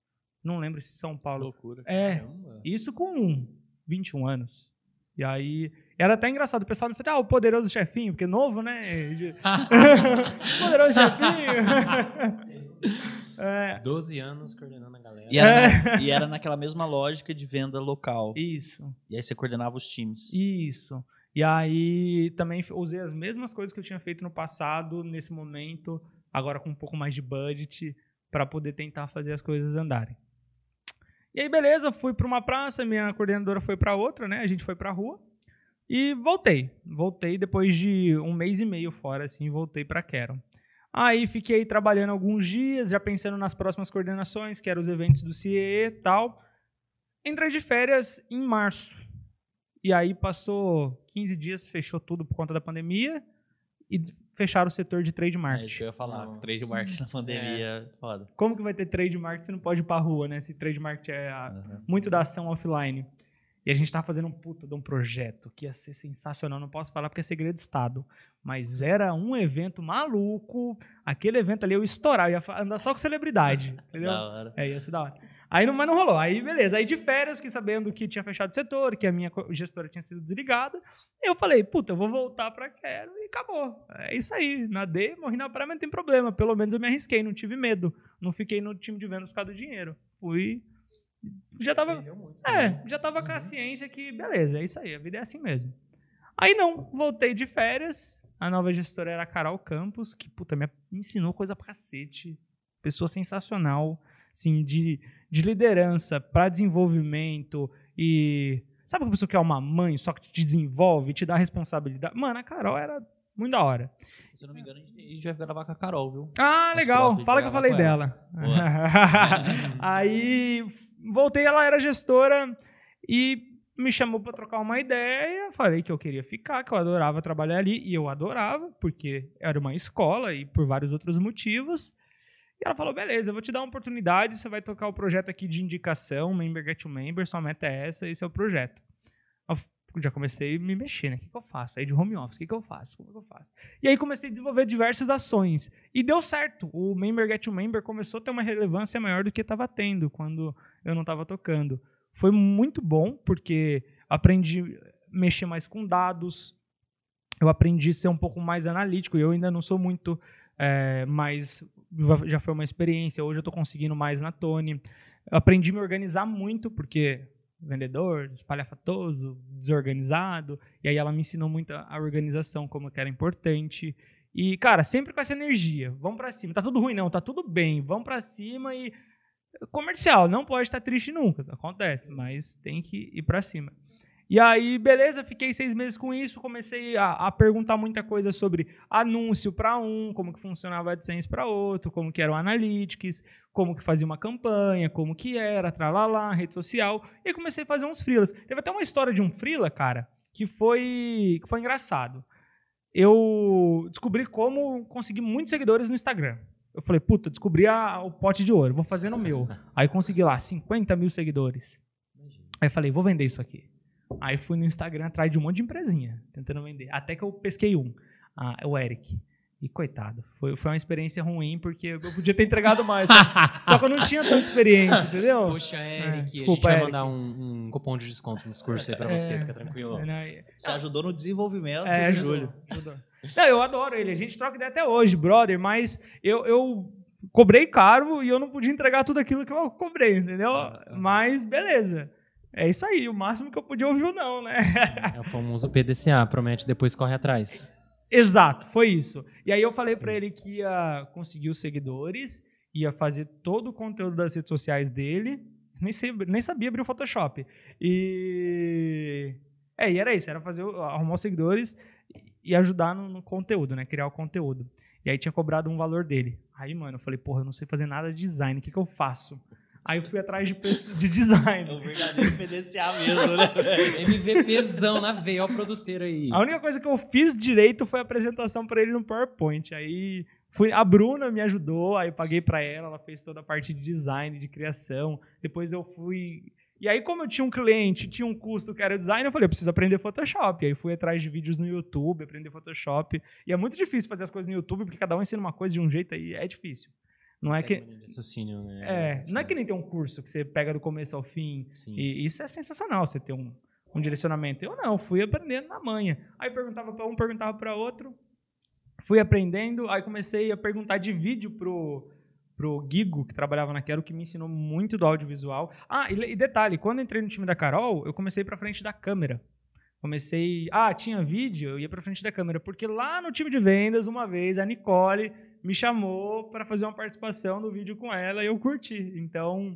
Não lembro se São Paulo. Loucura. É, caramba. isso com 21 anos. E aí. Era até engraçado. O pessoal disse, ah, o poderoso chefinho, porque novo, né? De- poderoso chefinho. é, 12 anos coordenando a galera. E era, na- e era naquela mesma lógica de venda local. isso, E aí você coordenava os times. isso. E aí também usei as mesmas coisas que eu tinha feito no passado, nesse momento, agora com um pouco mais de budget, para poder tentar fazer as coisas andarem. E aí, beleza, fui para uma praça, minha coordenadora foi para outra, né? A gente foi para rua e voltei. Voltei depois de um mês e meio fora, assim, voltei para Quero. Aí fiquei trabalhando alguns dias, já pensando nas próximas coordenações, que eram os eventos do CIE e tal. Entrei de férias em março. E aí passou 15 dias, fechou tudo por conta da pandemia e fecharam o setor de trade É isso marketing. que eu ia falar. Não. Trade marketing na pandemia, foda. Como que vai ter trade marketing se não pode ir pra rua, né? Se trade marketing é a- Uhum. muito da ação offline. E a gente tava fazendo um puta de um projeto que ia ser sensacional. Não posso falar porque é segredo de Estado. Mas era um evento maluco. Aquele evento ali eu ia estourar. Eu ia andar só com celebridade. Entendeu? Da hora. É, ia ser da hora. Aí não, mas não rolou. Aí, beleza. Aí de férias, fiquei sabendo que tinha fechado o setor, que a minha gestora tinha sido desligada. Eu falei, puta, eu vou voltar pra Quero e acabou. É isso aí. Nadei, morri na praia, mas não tem problema. Pelo menos eu me arrisquei, não tive medo. Não fiquei no time de vendas por causa do dinheiro. Fui. Já tava. Muito, É, né? já tava com Uhum. a ciência que, beleza, é isso aí, a vida é assim mesmo. Aí não, voltei de férias. A nova gestora era a Carol Campos, que, puta, me ensinou coisa pra cacete. Pessoa sensacional, assim, de, de liderança pra desenvolvimento e. Sabe uma pessoa que é uma mãe, só que te desenvolve, te dá responsabilidade? Mano, a Carol era muito da hora. Se eu não me engano, a gente, vai gravar com a Carol, viu? Ah, legal. Fala que eu falei dela. Aí voltei, ela era gestora e me chamou pra trocar uma ideia. Falei que eu queria ficar, que eu adorava trabalhar ali. E eu adorava, porque era uma escola e por vários outros motivos. E ela falou: beleza, eu vou te dar uma oportunidade. Você vai tocar o projeto aqui de indicação, Member Get to Member. Sua meta é essa, esse é o projeto. Eu já comecei a me mexer, né? O que, que eu faço? Aí de home office, o que, que eu faço? Como que eu faço? E aí comecei a desenvolver diversas ações. E deu certo. O Member Get to Member começou a ter uma relevância maior do que estava tendo quando eu não estava tocando. Foi muito bom, porque aprendi a mexer mais com dados, eu aprendi a ser um pouco mais analítico. Eu ainda não sou muito, é, mas já foi uma experiência. Hoje eu estou conseguindo mais na Tony. Aprendi a me organizar muito, porque vendedor, espalhafatoso, desorganizado. E aí ela me ensinou muito a organização, como que era importante. E, cara, sempre com essa energia. Vamos pra cima. Tá tudo ruim, não. Tá tudo bem. Vamos pra cima e. Comercial, não pode estar triste nunca. Acontece, mas tem que ir pra cima. E aí, beleza, fiquei seis meses com isso, comecei a, a perguntar muita coisa sobre anúncio para um, como que funcionava a AdSense para outro, como que era o Analytics, como que fazia uma campanha, como que era, tralalá, rede social. E aí comecei a fazer uns freelas. Teve até uma história de um freela, cara, que foi, que foi engraçado. Eu descobri como conseguir muitos seguidores no Instagram. Eu falei, puta, descobri a- o pote de ouro, vou fazer no meu. Aí consegui lá 50 mil seguidores. Aí falei, vou vender isso aqui. Aí fui no Instagram atrás de um monte de empresinha, tentando vender. Até que eu pesquei um, ah, o Eric. E coitado, foi, foi uma experiência ruim, porque eu podia ter entregado mais. Só, só que eu não tinha tanta experiência, entendeu? Poxa, Eric, a gente desculpa, vai Eric. mandar um, um cupom de desconto nos cursos aí pra você, É, fica tranquilo. É, né? Você ajudou no desenvolvimento É, do ajudou, Júlio. ajudou. Não, eu adoro ele. A gente troca ideia até hoje, brother, mas eu, eu cobrei caro e eu não podia entregar tudo aquilo que eu cobrei, entendeu? Mas beleza. É isso aí, o máximo que eu podia ouvir ou não, né? É o famoso PDCA, promete depois corre atrás. Exato, foi isso. E aí eu falei pra ele que ia conseguir os seguidores, ia fazer todo o conteúdo das redes sociais dele. Nem, sei, nem sabia abrir o Photoshop. E. É, e era isso, era fazer arrumar os seguidores e ajudar no, no conteúdo, né? Criar o conteúdo. E aí tinha cobrado um valor dele. Aí, mano, eu falei, porra, eu não sei fazer nada de design, o que, que eu faço? Aí eu fui atrás de, de É design. o verdadeiro PDCA mesmo, né? MVPzão na veia, ó o produteiro aí. A única coisa que eu fiz direito foi a apresentação pra ele no PowerPoint. Aí fui, a Bruna me ajudou, aí eu paguei pra ela, ela fez toda a parte de design, de criação. Depois eu fui. E aí, como eu tinha um cliente, tinha um custo que era o design, eu falei, eu preciso aprender Photoshop. Aí fui atrás de vídeos no YouTube, aprender Photoshop. E é muito difícil fazer as coisas no YouTube, porque cada um ensina uma coisa de um jeito aí, é difícil. Não é que. Cerimônia de raciocínio, né? É, não é que nem tem um curso que você pega do começo ao fim Sim. e isso é sensacional, você ter um, um direcionamento. Eu não, fui aprendendo na manha. Aí perguntava para um, perguntava para outro. Fui aprendendo, aí comecei a perguntar de vídeo pro pro Gigo, que trabalhava na Quero, que me ensinou muito do audiovisual. Ah, e, e detalhe, quando eu entrei no time da Carol, eu comecei para frente da câmera. Comecei. Ah, tinha vídeo, eu ia pra frente da câmera. Porque lá no time de vendas, uma vez, a Nicole me chamou para fazer uma participação no vídeo com ela e eu curti. Então,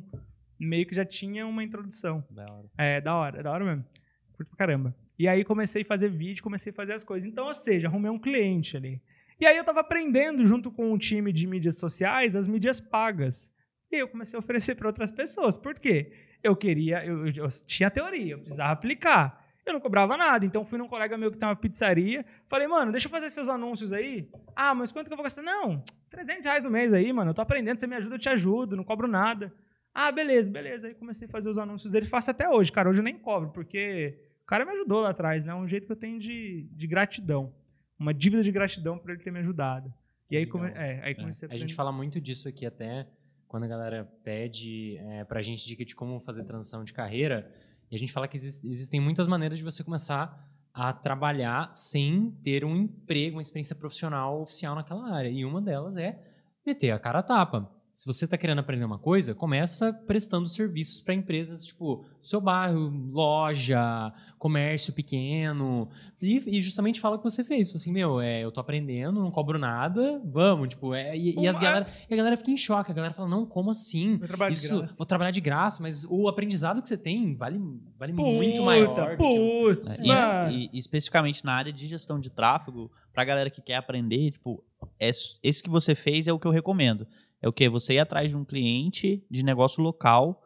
meio que já tinha uma introdução. Da hora. É, da hora, da hora mesmo. Curto pra caramba. E aí comecei a fazer vídeo, comecei a fazer as coisas. Então, ou seja, arrumei um cliente ali. E aí eu tava aprendendo junto com o time de mídias sociais as mídias pagas. E eu comecei a oferecer para outras pessoas. Por quê? Eu queria, eu, eu, eu tinha teoria, eu precisava aplicar. Eu não cobrava nada, então fui num colega meu que tem uma pizzaria. Falei, mano, deixa eu fazer seus anúncios aí. Ah, mas quanto que eu vou gastar? Não, 300 reais no mês aí, mano. Eu tô aprendendo, você me ajuda, eu te ajudo, não cobro nada. Ah, beleza, beleza. Aí comecei a fazer os anúncios dele, faço até hoje. Cara, hoje eu nem cobro, porque o cara me ajudou lá atrás, né? É um jeito que eu tenho de, de gratidão. Uma dívida de gratidão por ele ter me ajudado. E aí, come, é, aí comecei A gente fala muito disso aqui até quando a galera pede é, pra gente dica de como fazer transição de carreira. E a gente fala que exis- existem muitas maneiras de você começar a trabalhar sem ter um emprego, uma experiência profissional oficial naquela área. E uma delas é meter a cara a tapa. Se você está querendo aprender uma coisa, começa prestando serviços para empresas, tipo, seu bairro, loja, comércio pequeno. E, e justamente fala o que você fez. Fala Assim, meu, é, eu tô aprendendo, não cobro nada, vamos, tipo, é, e, e as galera, e a galera fica em choque. A galera fala, não, como assim? Meu trabalho de Isso, graça. vou trabalhar de graça, mas o aprendizado que você tem vale, vale muito maior. Puta, do que o- putz, É, mano. e, e especificamente na área de gestão de tráfego, pra galera que quer aprender, tipo, é, esse que você fez é o que eu recomendo. É o que? Você ir atrás de um cliente de negócio local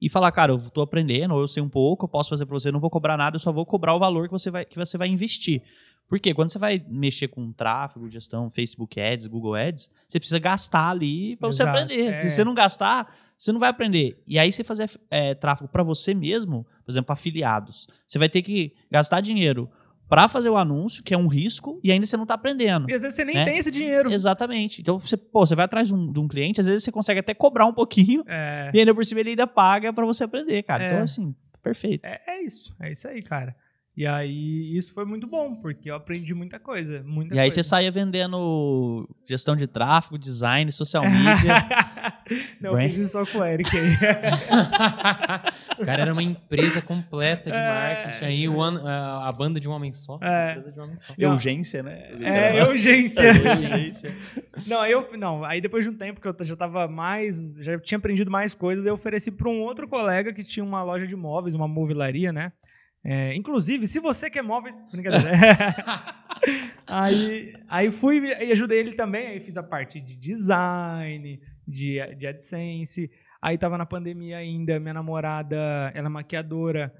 e falar, cara, eu tô aprendendo, ou eu sei um pouco, eu posso fazer pra você, não vou cobrar nada, eu só vou cobrar o valor que você vai, que você vai investir. Porque quando você vai mexer com tráfego, gestão, Facebook Ads, Google Ads, você precisa gastar ali pra você aprender. é. Se você não gastar, você não vai aprender. E aí você fazer é, tráfego pra você mesmo, por exemplo, afiliados, você vai ter que gastar dinheiro pra fazer o anúncio, que é um risco, e ainda você não tá aprendendo. E às vezes você nem né? tem esse dinheiro. Exatamente. Então, você, pô, você vai atrás de um, de um cliente, às vezes você consegue até cobrar um pouquinho, É, e ainda por cima ele ainda paga pra você aprender, cara. É. Então, assim, perfeito. é, é isso, é isso aí, cara. E aí, isso foi muito bom, porque eu aprendi muita coisa, muita E aí coisa. você saía vendendo gestão de tráfego, design, social media. Não, eu Brand. fiz isso só com o Eric aí. o cara era uma empresa completa de É. marketing aí, o an- a, a banda de um homem só. É. Empresa de um homem só. Não. Urgência, né? É, urgência. Urgência. Não, aí eu não, aí depois de um tempo que eu já tava mais, já tinha aprendido mais coisas, eu ofereci para um outro colega que tinha uma loja de móveis, uma mobilaria, né? É, inclusive, se você quer móveis, brincadeira. aí, aí fui e ajudei ele também, aí fiz a parte de design, de, de AdSense. Aí tava na pandemia ainda, minha namorada, ela é maquiadora,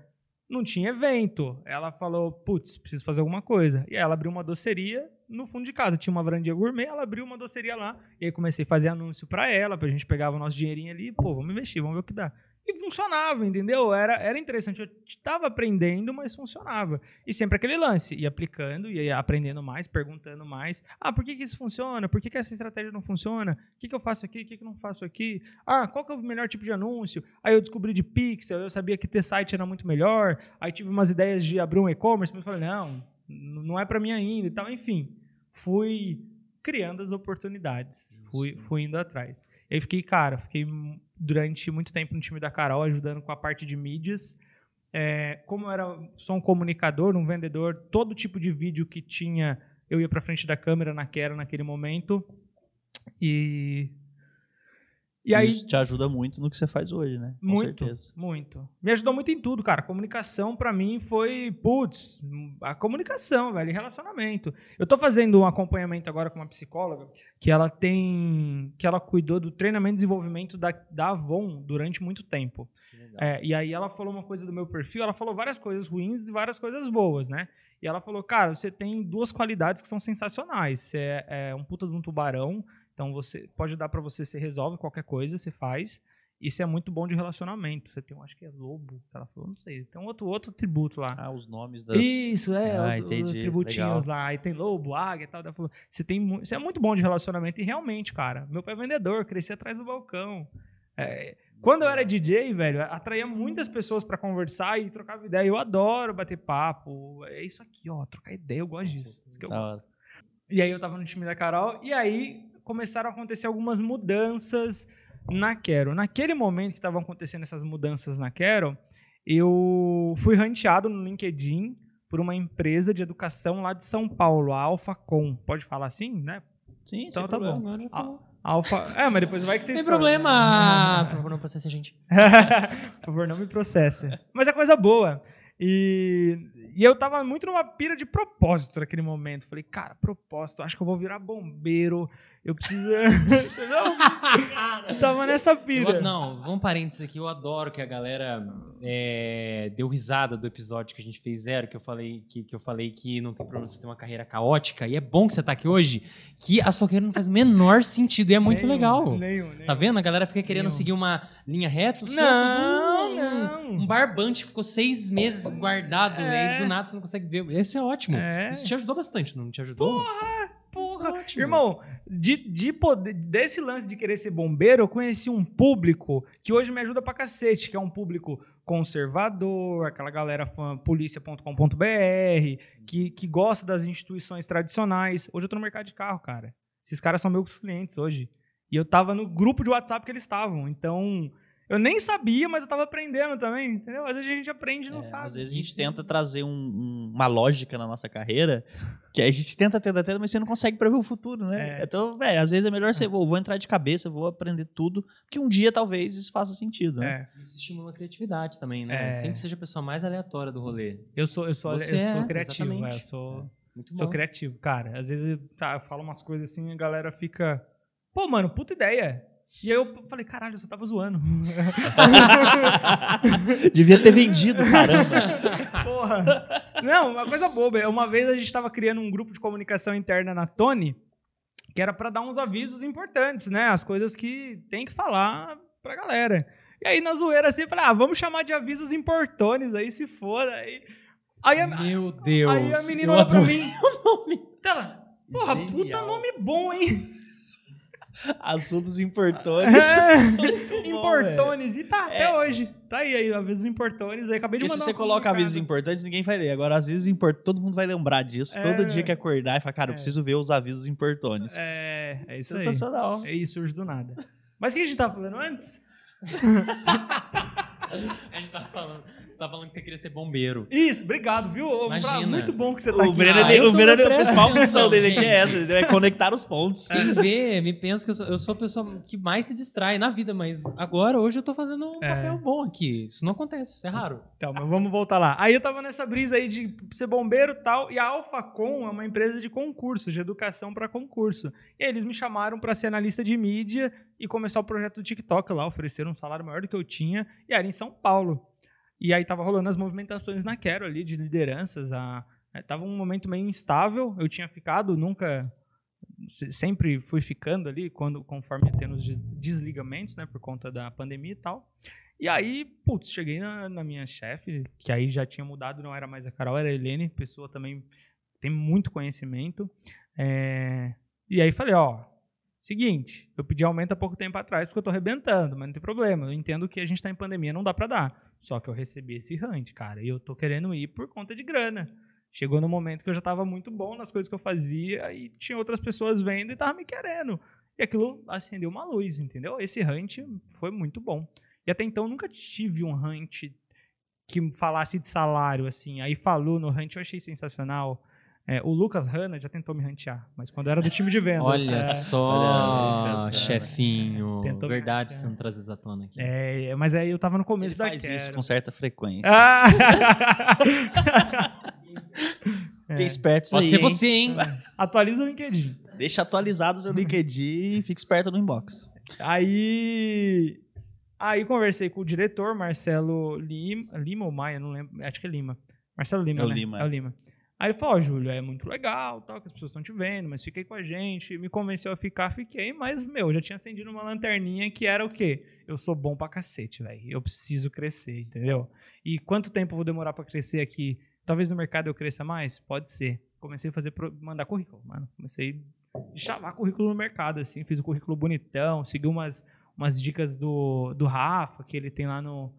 não tinha evento. Ela falou, putz, preciso fazer alguma coisa. E aí ela abriu uma doceria no fundo de casa. Tinha uma varandinha gourmet, ela abriu uma doceria lá. E aí comecei a fazer anúncio pra ela, pra gente pegava o nosso dinheirinho ali, pô, vamos investir, vamos ver o que dá. E funcionava, entendeu? Era, era interessante. Eu estava aprendendo, mas funcionava. E sempre aquele lance, ia aplicando, ia aprendendo mais, perguntando mais. Ah, por que, que isso funciona? Por que, que essa estratégia não funciona? O que, que eu faço aqui? O que, que eu não faço aqui? Ah, qual que é o melhor tipo de anúncio? Aí eu descobri de pixel, eu sabia que ter site era muito melhor. Aí tive umas ideias de abrir um e-commerce, mas eu falei, não, não é para mim ainda e tal. Enfim, fui criando as oportunidades. Fui, fui indo atrás. E aí fiquei, cara, fiquei durante muito tempo no time da Carol, ajudando com a parte de mídias. É, como eu era só um comunicador, um vendedor, todo tipo de vídeo que tinha, eu ia para frente da câmera na Quero naquele momento. E. E aí, Isso te ajuda muito no que você faz hoje, né? Com muito, certeza. muito. Me ajudou muito em tudo, cara. Comunicação pra mim foi, putz, a comunicação, velho, e relacionamento. Eu tô fazendo um acompanhamento agora com uma psicóloga que ela tem, que ela cuidou do treinamento e desenvolvimento da, da Avon durante muito tempo. É, e aí ela falou uma coisa do meu perfil, ela falou várias coisas ruins e várias coisas boas, né? E ela falou, cara, você tem duas qualidades que são sensacionais. Você é, é um puta de um tubarão, então você pode dar pra você, você resolve qualquer coisa, você faz. E você é muito bom de relacionamento. Você tem, um, acho que é lobo, que ela falou, não sei. Tem um outro, outro tributo lá. Ah, os nomes das. Isso, é, Ah, outro- entendi, tributinhos legal. lá. Aí tem lobo, águia e tal. Ela falou, você, tem, você é muito bom de relacionamento. E realmente, cara, meu pai é vendedor, cresci atrás do balcão. É, quando eu era DJ, velho, atraía muitas pessoas pra conversar e trocava ideia. Eu adoro bater papo. É isso aqui, ó, trocar ideia, eu gosto disso. Isso que eu gosto. E aí eu tava no time da Carol, e aí começaram a acontecer algumas mudanças na Quero. Naquele momento que estavam acontecendo essas mudanças na Quero, eu fui ranteado no LinkedIn por uma empresa de educação lá de São Paulo, a Alphacom. Pode falar assim, né? Sim, Então sem tá problema. bom. Agora. Alfa. É, mas depois vai que vocês Sem problema. Por favor, não processe a gente. Por favor, não me processe. Mas é coisa boa. E, e eu tava muito numa pira de propósito naquele momento. Falei, cara, propósito, acho que eu vou virar bombeiro. Eu preciso. Entendeu? Eu tava nessa pira. Eu- não, vamos um parênteses aqui. Eu adoro que a galera é, deu risada do episódio que a gente fez zero, que eu falei que, que eu falei que não tem problema você ter uma carreira caótica. E é bom que você tá aqui hoje, que a sua carreira não faz o menor sentido e é muito Nenhum, legal. Nenhum, nenhum. Tá vendo? A galera fica querendo seguir uma linha reta. Não, um- não. Um barbante que ficou seis meses guardado, É. e do nada você não consegue ver. Isso é ótimo. É. Isso te ajudou bastante, não te ajudou? Porra, é ótimo. Irmão, de, de poder- desse lance de querer ser bombeiro, eu conheci um público que hoje me ajuda pra cacete, que é um público conservador, aquela galera fã polícia.com.br, que, que gosta das instituições tradicionais. Hoje eu tô no mercado de carro, cara. Esses caras são meus clientes hoje. E eu tava no grupo de WhatsApp que eles estavam. Então, eu nem sabia, mas eu tava aprendendo também, entendeu? Às vezes a gente aprende e não É, sabe. às vezes a gente tenta trazer um- um- uma lógica na nossa carreira, que a gente tenta, tenta, tenta, mas você não consegue prever o futuro, né? É. Então, velho, às vezes é melhor você, vou, vou entrar de cabeça, vou aprender tudo, porque um dia talvez isso faça sentido, né? É, Isso estimula a criatividade também, né? É. Sempre seja a pessoa mais aleatória do rolê. eu sou, eu sou, Você eu sou é, criativo, é, eu sou. Muito Sou criativo, cara. Às vezes tá, eu falo umas coisas assim e a galera fica. Pô, mano, puta ideia. E aí eu falei, caralho, você tava zoando. Devia ter vendido, caramba. Porra. Não, uma coisa boba. Uma vez a gente tava criando um grupo de comunicação interna na Tony, que era pra dar uns avisos importantes, né? As coisas que tem que falar pra galera. E aí, na zoeira, assim, eu falei, ah, vamos chamar de avisos importantes aí, se for. Aí, aí, a, Meu Deus. aí a menina olha pra mim. o nome. Ela, porra, Genial. puta nome bom, hein? Assuntos importantes. É, bom, Importones. E tá, até É. hoje. Tá aí, aí, avisos importones. Aí acabei de Porque se mandar você um coloca avisos importantes, ninguém vai ler. Agora, avisos importantes, todo mundo vai lembrar disso. É. Todo dia que acordar e falar, cara, eu É. preciso ver os avisos importantes. É, é isso aí. Sensacional. É isso, surge do nada. Mas o que a gente tava falando antes? A gente tava falando. Você tava falando que você queria ser bombeiro. Isso, obrigado, viu? Pra- Imagina. muito bom que você tá O aqui. Breno, Ah, ele- o Breno, a prestando principal função dele aqui é essa, é conectar os pontos. Quem vê, me pensa que eu sou, eu sou a pessoa que mais se distrai na vida, mas agora, hoje, eu tô fazendo um É. papel bom aqui. Isso não acontece, isso é raro. Então, mas vamos voltar lá. Aí eu tava nessa brisa aí de ser bombeiro e tal, e a Alphacom é uma empresa de concurso, de educação para concurso. E aí eles me chamaram para ser analista de mídia e começar o projeto do TikTok lá, ofereceram um salário maior do que eu tinha, e era em São Paulo. E aí tava rolando as movimentações na Quero ali, de lideranças. A, é, tava um momento meio instável, eu tinha ficado, nunca... se- Sempre fui ficando ali, quando, conforme tendo os des- desligamentos, né, por conta da pandemia e tal. E aí, putz, cheguei na, na minha chefe, que aí já tinha mudado, não era mais a Carol, era a Helene, pessoa também tem muito conhecimento. É, E aí falei, ó, seguinte, eu pedi aumento há pouco tempo atrás porque eu tô arrebentando, mas não tem problema, eu entendo que a gente tá em pandemia, não dá pra dar. Só que eu recebi esse hunt, cara, e eu tô querendo ir por conta de grana. Chegou no momento que eu já tava muito bom nas coisas que eu fazia e tinha outras pessoas vendo e tava me querendo. E aquilo acendeu uma luz, entendeu? Esse hunt foi muito bom. E até então eu nunca tive um hunt que falasse de salário, assim. Aí falou no hunt, eu achei sensacional. É, o Lucas Hanna já tentou me rantear, mas quando era do time de vendas. Olha é, só, Olha, chefinho. Tentou me Verdade, você não traz à tona aqui. é, mas aí eu tava no Ele começo da faz Quero. isso com certa frequência. Ah! Fiquem espertos Pode aí, ser hein? você, hein? Atualiza o LinkedIn. Deixa atualizado o seu LinkedIn e fique esperto no inbox. Aí. Aí conversei com o diretor, Marcelo Lima, Lima ou Maia, não lembro, acho que é Lima. Marcelo Lima, É o né? Lima. É o Lima. Aí ele falou, ó, Júlio, é muito legal, tal, que as pessoas estão te vendo, mas fiquei com a gente, me convenceu a ficar, fiquei, mas, meu, já tinha acendido uma lanterninha que era o quê? Eu sou bom pra cacete, velho, eu preciso crescer, entendeu? E quanto tempo eu vou demorar pra crescer aqui? Talvez no mercado eu cresça mais? Pode ser. Comecei a fazer, mandar currículo, mano, comecei a chavar currículo no mercado, assim, fiz o currículo bonitão, segui umas, umas dicas do, do Rafa, que ele tem lá no...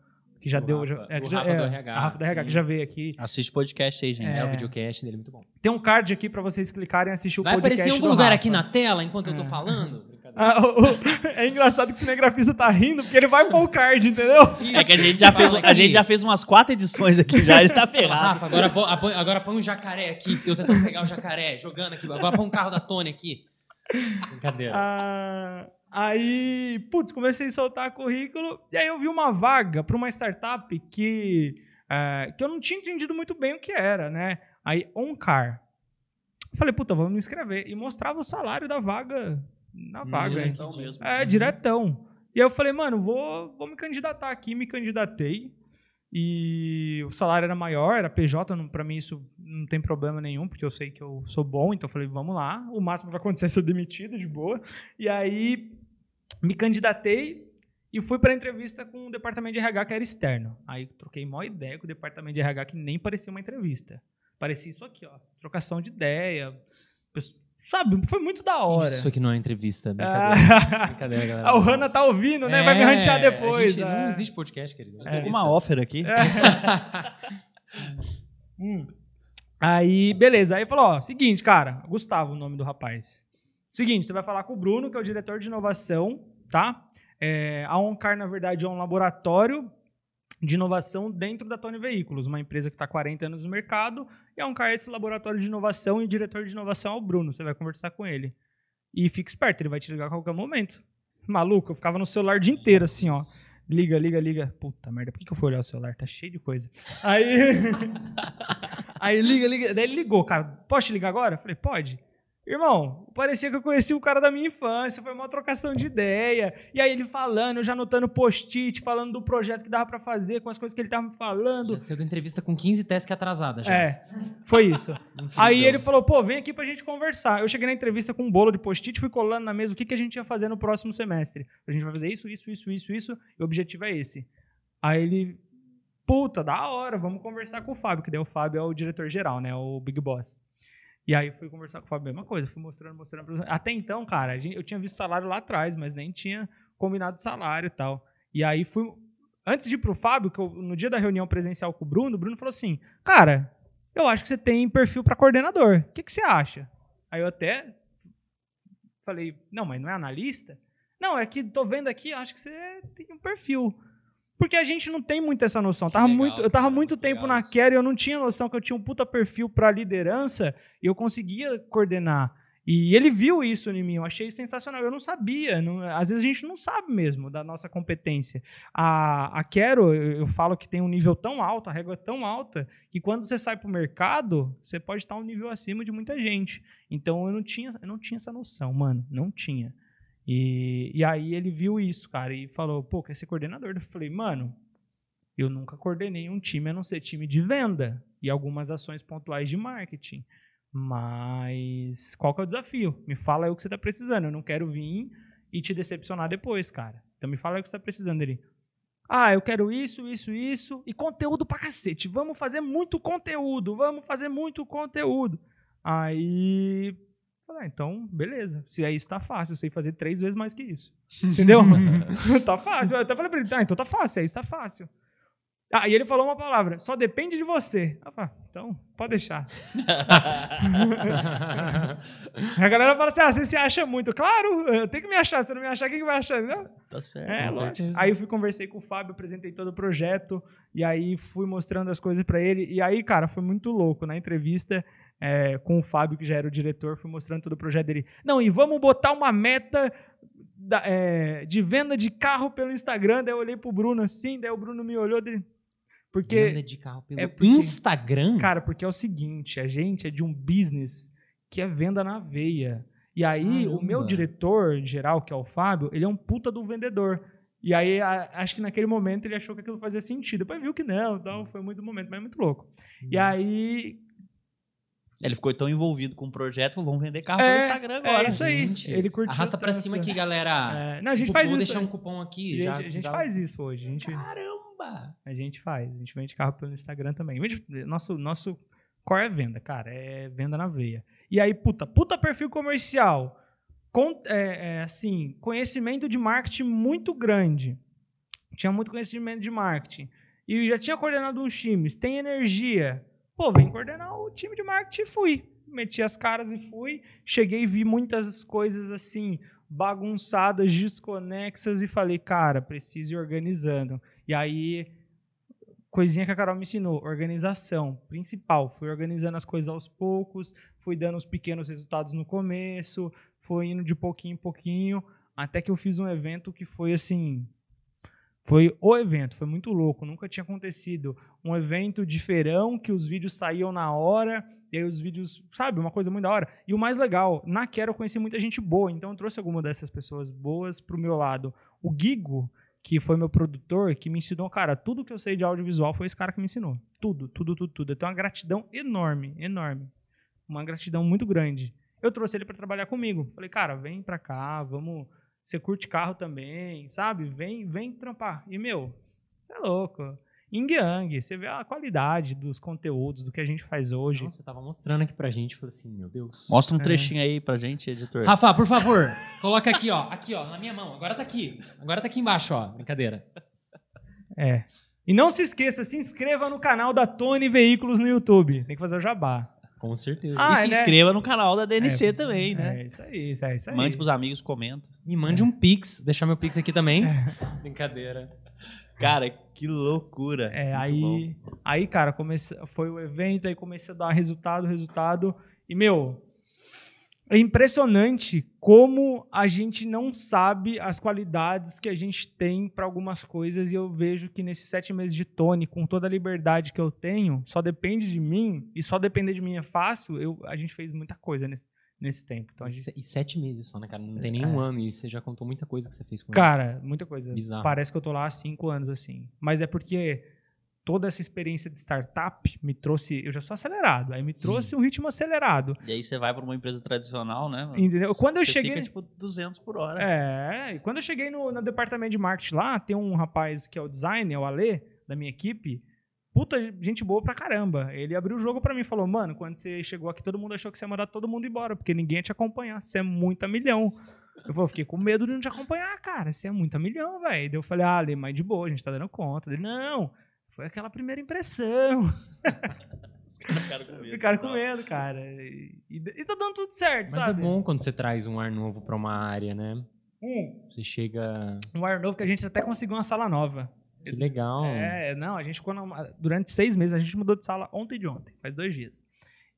Que já Do deu. Rafa, já, é, o já- Rafa é, do RH, a Rafa do RH, que já veio aqui. Assiste podcast aí, gente. É, É. o videocast dele, muito bom. Tem um card aqui pra vocês clicarem e assistir o Vai podcast aparecer em algum lugar Rafa. aqui na tela enquanto eu tô É. falando? Brincadeira. Ah, o- o- é engraçado que o cinegrafista tá rindo, porque ele vai pôr o card, entendeu? É que a gente já fez, a gente já fez umas quatro edições aqui já, ele tá ferrado. Rafa, agora, agora põe um jacaré aqui. Eu tentando pegar o jacaré, jogando aqui. Agora põe um carro da Tony aqui. Brincadeira. Ah, aí, putz, comecei a soltar currículo. E aí eu vi uma vaga para uma startup que, ah, que eu não tinha entendido muito bem o que era, né? Aí, OnCar. Falei, puta, vamos me inscrever. E mostrava o salário da vaga na vaga. hein? Diretão mesmo. É, diretão. E aí eu falei, mano, vou, vou me candidatar aqui, me candidatei. E o salário era maior, era PJ, pra mim isso não tem problema nenhum, porque eu sei que eu sou bom, então eu falei, vamos lá. O máximo que vai acontecer é ser demitido, de boa. E aí me candidatei e fui pra entrevista com o departamento de RH que era externo. Aí troquei maior ideia com o departamento de RH que nem parecia uma entrevista. Parecia isso aqui, ó. Trocação de ideia. Sabe, foi muito da hora. Isso aqui não é entrevista. Brincadeira. Ah, Brincadeira, galera. ah, o Hanna tá ouvindo, né? Vai me É, rantear a depois. gente- é. Não existe podcast, querido. Tô com uma offer aqui. Hum. Aí, beleza. Aí falou, ó, seguinte, cara, Gustavo, o nome do rapaz. Seguinte, você vai falar com o Bruno, que é o diretor de inovação, tá? É, a Oncar, na verdade, é um laboratório de inovação dentro da Tony Veículos, uma empresa que está há 40 anos no mercado, e a Oncar é esse laboratório de inovação e o diretor de inovação é o Bruno. Você vai conversar com ele. E fica esperto, ele vai te ligar a qualquer momento. Maluco, eu ficava no celular o dia inteiro, assim, ó. Liga, liga, liga. Puta merda, por que eu fui olhar o celular? Tá cheio de coisa. Aí. Aí liga, liga. Daí ele ligou, cara. Posso te ligar agora? Falei, pode. Irmão, parecia que eu conhecia o cara da minha infância, foi uma trocação de ideia. E aí ele falando, eu já anotando post-it, falando do projeto que dava pra fazer, com as coisas que ele tava me falando. Já saiu da entrevista com 15 testes atrasada já. É, foi isso. Aí ele falou, pô, vem aqui pra gente conversar. Eu cheguei na entrevista com um bolo de post-it, fui colando na mesa o que, que a gente ia fazer no próximo semestre. A gente vai fazer isso, isso, isso, isso, isso, e o objetivo é esse. Aí ele, puta, da hora, vamos conversar com o Fábio, que daí o Fábio é o diretor-geral, né, o Big Boss. E aí fui conversar com o Fábio, mesma coisa, fui mostrando, mostrando. Até então, cara, eu tinha visto salário lá atrás, mas nem tinha combinado salário e tal. E aí fui. Antes de ir pro Fábio, que eu- no dia da reunião presencial com o Bruno, o Bruno falou assim: Cara, eu acho que você tem perfil para coordenador. O que, que você acha? Aí eu até falei: Não, mas não é analista? Não, é que tô vendo aqui, acho que você tem um perfil. Porque a gente não tem muito essa noção. Tava legal, muito, eu tava cara, muito tempo legal na. Quero e eu não tinha noção que eu tinha um puta perfil para liderança e eu conseguia coordenar. E ele viu isso em mim, eu achei sensacional. Eu não sabia, não- às vezes a gente não sabe mesmo da nossa competência. A, a Quero, eu, eu falo que tem um nível tão alto, a régua é tão alta, que quando você sai para o mercado, você pode estar um nível acima de muita gente. Então eu não tinha, eu não tinha essa noção, mano, não tinha. E, e aí ele viu isso, cara, e falou, pô, quer ser coordenador? Eu falei, mano, eu nunca coordenei um time a não ser time de venda e algumas ações pontuais de marketing. Mas qual que é o desafio? Me fala aí o que você está precisando. Eu não quero vir e te decepcionar depois, cara. Então me fala aí o que você está precisando dele. Ah, eu quero isso, isso, isso. E conteúdo pra cacete. Vamos fazer muito conteúdo. Vamos fazer muito conteúdo. Aí. Falei, ah, então, beleza. Se aí está fácil, eu sei fazer três vezes mais que isso. Entendeu? tá fácil. Eu até falei pra ele, tá, então tá fácil, aí está fácil. Ah, e ele falou uma palavra, só depende de você. Eu falei, ah, então, pode deixar. A galera fala assim, ah, você se acha muito. Claro, eu tenho que me achar. Se eu não me achar, quem que vai achar? Não, Tá certo. é, lógico. Aí eu fui conversei com o Fábio, apresentei todo o projeto e aí fui mostrando as coisas pra ele. E aí, cara, foi muito louco. Na entrevista é, com o Fábio, que já era o diretor, fui mostrando todo o projeto dele. Não, e vamos botar uma meta da- é, de venda de carro pelo Instagram. Daí eu olhei pro Bruno assim, daí o Bruno me olhou dele. Porque Venda de carro pelo é porque- Instagram? Cara, porque é o seguinte, a gente é de um business que é venda na veia. E aí, o meu Caramba. diretor geral, que é o Fábio, ele é um puta do vendedor. E aí, a- acho que naquele momento ele achou que aquilo fazia sentido. Depois viu que não, então foi muito momento, mas é muito louco. E aí, Ele ficou tão envolvido com o projeto, vamos vender carro É, pelo Instagram agora. é isso aí. Gente, Ele curtiu Arrasta pra cima aqui, galera. é, não, a gente Vou- faz vou isso. deixar um cupom aqui. a já, gente, a gente faz isso hoje. A gente, Caramba! a gente faz. A gente vende carro pelo Instagram também. Nosso, nosso core é venda, cara. É venda na veia. E aí, puta, puta perfil comercial. Com, é, é, assim, conhecimento de marketing muito grande. Tinha muito conhecimento de marketing. E já tinha coordenado uns times. Tem energia. Pô, vem coordenar o time de marketing e fui. Meti as caras e fui. Cheguei e vi muitas coisas assim. bagunçadas, desconexas e falei, cara, preciso ir organizando. E aí, coisinha que a Carol me ensinou, organização, principal. Fui organizando as coisas aos poucos, fui dando os pequenos resultados no começo, foi indo de pouquinho em pouquinho, até que eu fiz um evento que foi assim, foi o evento, foi muito louco, nunca tinha acontecido. Um evento de feirão que os vídeos saíam na hora, e aí os vídeos, sabe, uma coisa muito da hora. E o mais legal, na Quero eu conheci muita gente boa, então eu trouxe alguma dessas pessoas boas pro meu lado. O Gigo, que foi meu produtor, que me ensinou, cara, tudo que eu sei de audiovisual foi esse cara que me ensinou. Tudo, tudo, tudo, tudo. Eu tenho uma gratidão enorme, enorme. Uma gratidão muito grande. Eu trouxe ele para trabalhar comigo. Falei, cara, vem pra cá, vamos você curte carro também, sabe? Vem, vem trampar. E, meu, você é louco. Yin Yang, você vê a qualidade dos conteúdos, do que a gente faz hoje. Nossa, você tava mostrando aqui pra gente, falei assim, meu Deus. Mostra um é. trechinho é. aí pra gente, editor. Rafa, por favor, coloca aqui, ó. Aqui, ó, na minha mão. Agora tá aqui. Agora tá aqui embaixo, ó. Brincadeira. É. E não se esqueça, se inscreva no canal da Tony Veículos no YouTube. Tem que fazer o jabá. Com certeza. Ah, e se né? inscreva no canal da DNC é, também, né? É isso aí, isso aí, isso aí. Mande pros amigos, comenta. Me mande um pix, deixar meu pix aqui também. Brincadeira. Cara, que loucura. É, aí, aí, cara, comece, foi o evento, aí comecei a dar resultado, resultado. E, meu, é impressionante como a gente não sabe as qualidades que a gente tem para algumas coisas e eu vejo que nesses sete meses de Tony, com toda a liberdade que eu tenho, só depende de mim e só depender de mim é fácil. Eu, a gente fez muita coisa nesse, nesse tempo. Então, gente... E sete meses só, né, cara? Não tem nem um é. ano e você já contou muita coisa que você fez com Cara, eles. muita coisa. Bizarro. Parece que eu tô lá há cinco anos assim, mas é porque toda essa experiência de startup me trouxe. Eu já sou acelerado, aí me trouxe um ritmo acelerado. E aí você vai para uma empresa tradicional, né? Entendeu? Quando eu cheguei. Fica, tipo 200 por hora. É, e quando eu cheguei no, no departamento de marketing lá, tem um rapaz que é o designer, o Ale, da minha equipe. Puta, gente boa pra caramba. Ele abriu o jogo para mim e falou: Mano, quando você chegou aqui, todo mundo achou que você ia mandar todo mundo embora, porque ninguém ia te acompanhar. Você é muita milhão. Eu falei, fiquei com medo de não te acompanhar, cara. Você é muita milhão, velho. Daí eu falei, ah, Ale, mas de boa, a gente tá dando conta. Ele, não, foi aquela primeira impressão. Ficaram com medo. Ficaram com medo, cara. E, e, e, tá dando tudo certo, Mas sabe? é bom quando você traz um ar novo pra uma área, né? Hum. Você chega. Um ar novo que a gente até conseguiu uma sala nova. Que legal. É, não, a gente ficou. durante seis meses, a gente mudou de sala ontem de ontem, faz dois dias.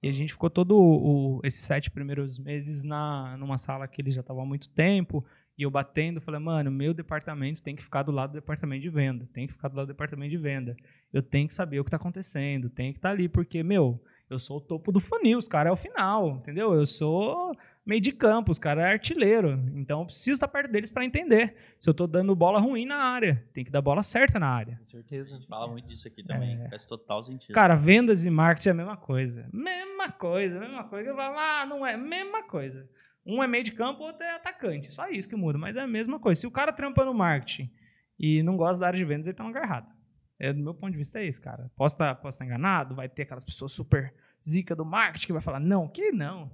E a gente ficou todo o, esses sete primeiros meses na, numa sala que eles já estavam há muito tempo. E eu batendo, falei, mano, meu departamento tem que ficar do lado do departamento de venda. Tem que ficar do lado do departamento de venda. Eu tenho que saber o que está acontecendo, tem que estar tá ali, porque, meu, eu sou o topo do funil, os caras é o final, entendeu? Eu sou meio de campo, os caras é artilheiro. Então eu preciso estar perto deles para entender se eu estou dando bola ruim na área. Tem que dar bola certa na área. Com certeza, a gente fala muito disso aqui também. É. Faz total sentido. Cara, vendas e marketing é a mesma coisa. Mesma coisa, mesma coisa. Eu falo, ah, não é, mesma coisa. Um é meio de campo, outro é atacante. Só isso que muda, mas é a mesma coisa. Se o cara trampa no marketing e não gosta da área de vendas, ele tá no lugar errado. É, do meu ponto de vista é isso, cara. Posso estar tá, posso tá enganado, vai ter aquelas pessoas super zica do marketing que vai falar, não, que não.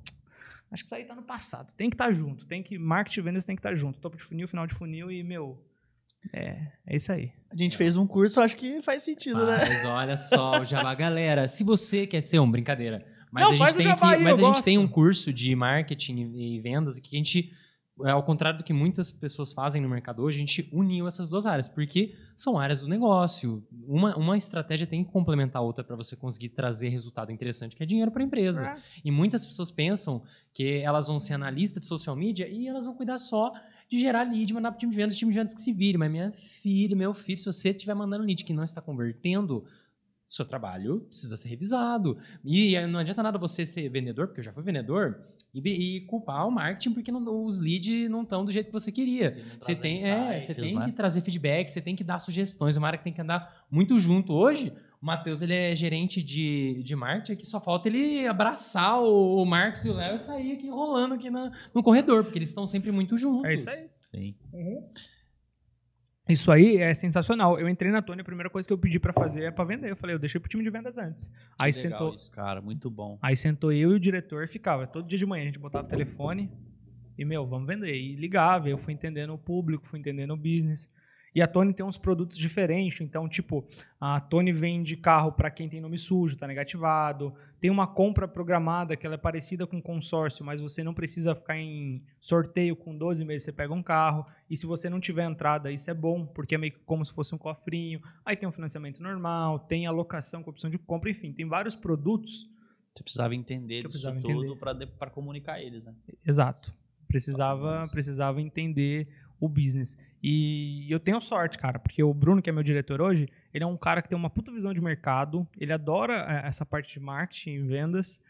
Acho que isso aí tá no passado. Tem que estar tá junto. Tem que marketing e vendas tem que estar tá junto. Topo de funil, final de funil e, meu, é, é isso aí. A gente fez um curso, acho que faz sentido, né? Mas né? Mas olha só, o Jabá, galera, se você quer ser um brincadeira, mas não, a gente, tem, que, aí, mas a gente tem um curso de marketing e vendas que a gente, é, ao contrário do que muitas pessoas fazem no mercado hoje, a gente uniu essas duas áreas, porque são áreas do negócio. Uma, uma estratégia tem que complementar a outra para você conseguir trazer resultado interessante, que é dinheiro para a empresa. É. E muitas pessoas pensam que elas vão ser analista de social media e elas vão cuidar só de gerar lead, mandar para o time de vendas, time de vendas que se vire. Mas minha filha, meu filho, se você estiver mandando lead que não está convertendo, seu trabalho precisa ser revisado. E não adianta nada você ser vendedor, porque eu já fui vendedor, e, e culpar o marketing porque não, os leads não estão do jeito que você queria. Você tem, é, você tem né? que trazer feedback, você tem que dar sugestões, uma área que tem que andar muito junto. Hoje, o Matheus ele é gerente de, de marketing, que só falta ele abraçar o, o Marcos e o Léo e sair aqui rolando aqui na, no corredor, porque eles estão sempre muito juntos. É isso aí. Sim. Uhum. Isso aí é sensacional. Eu entrei na Tony, a primeira coisa que eu pedi para fazer é para vender. Eu falei, eu deixei pro time de vendas antes. aí legal sentou. Isso, cara, muito bom. Aí sentou eu e o diretor ficava todo dia de manhã a gente botava o telefone e meu, vamos vender. E ligava, eu fui entendendo o público, fui entendendo o business. E a Tony tem uns produtos diferentes. Então, tipo, a Tony vende carro para quem tem nome sujo, tá negativado. Tem uma compra programada que ela é parecida com consórcio, mas você não precisa ficar em sorteio com 12 meses, você pega um carro. E se você não tiver entrada, isso é bom, porque é meio como se fosse um cofrinho. Aí tem um financiamento normal, tem alocação com opção de compra, enfim, tem vários produtos. Você precisava entender disso precisava tudo para comunicar eles, né? Exato. Precisava, precisava entender o business. E eu tenho sorte, cara, porque o Bruno, que é meu diretor hoje, ele é um cara que tem uma puta visão de mercado, ele adora eh, essa parte de marketing e vendas,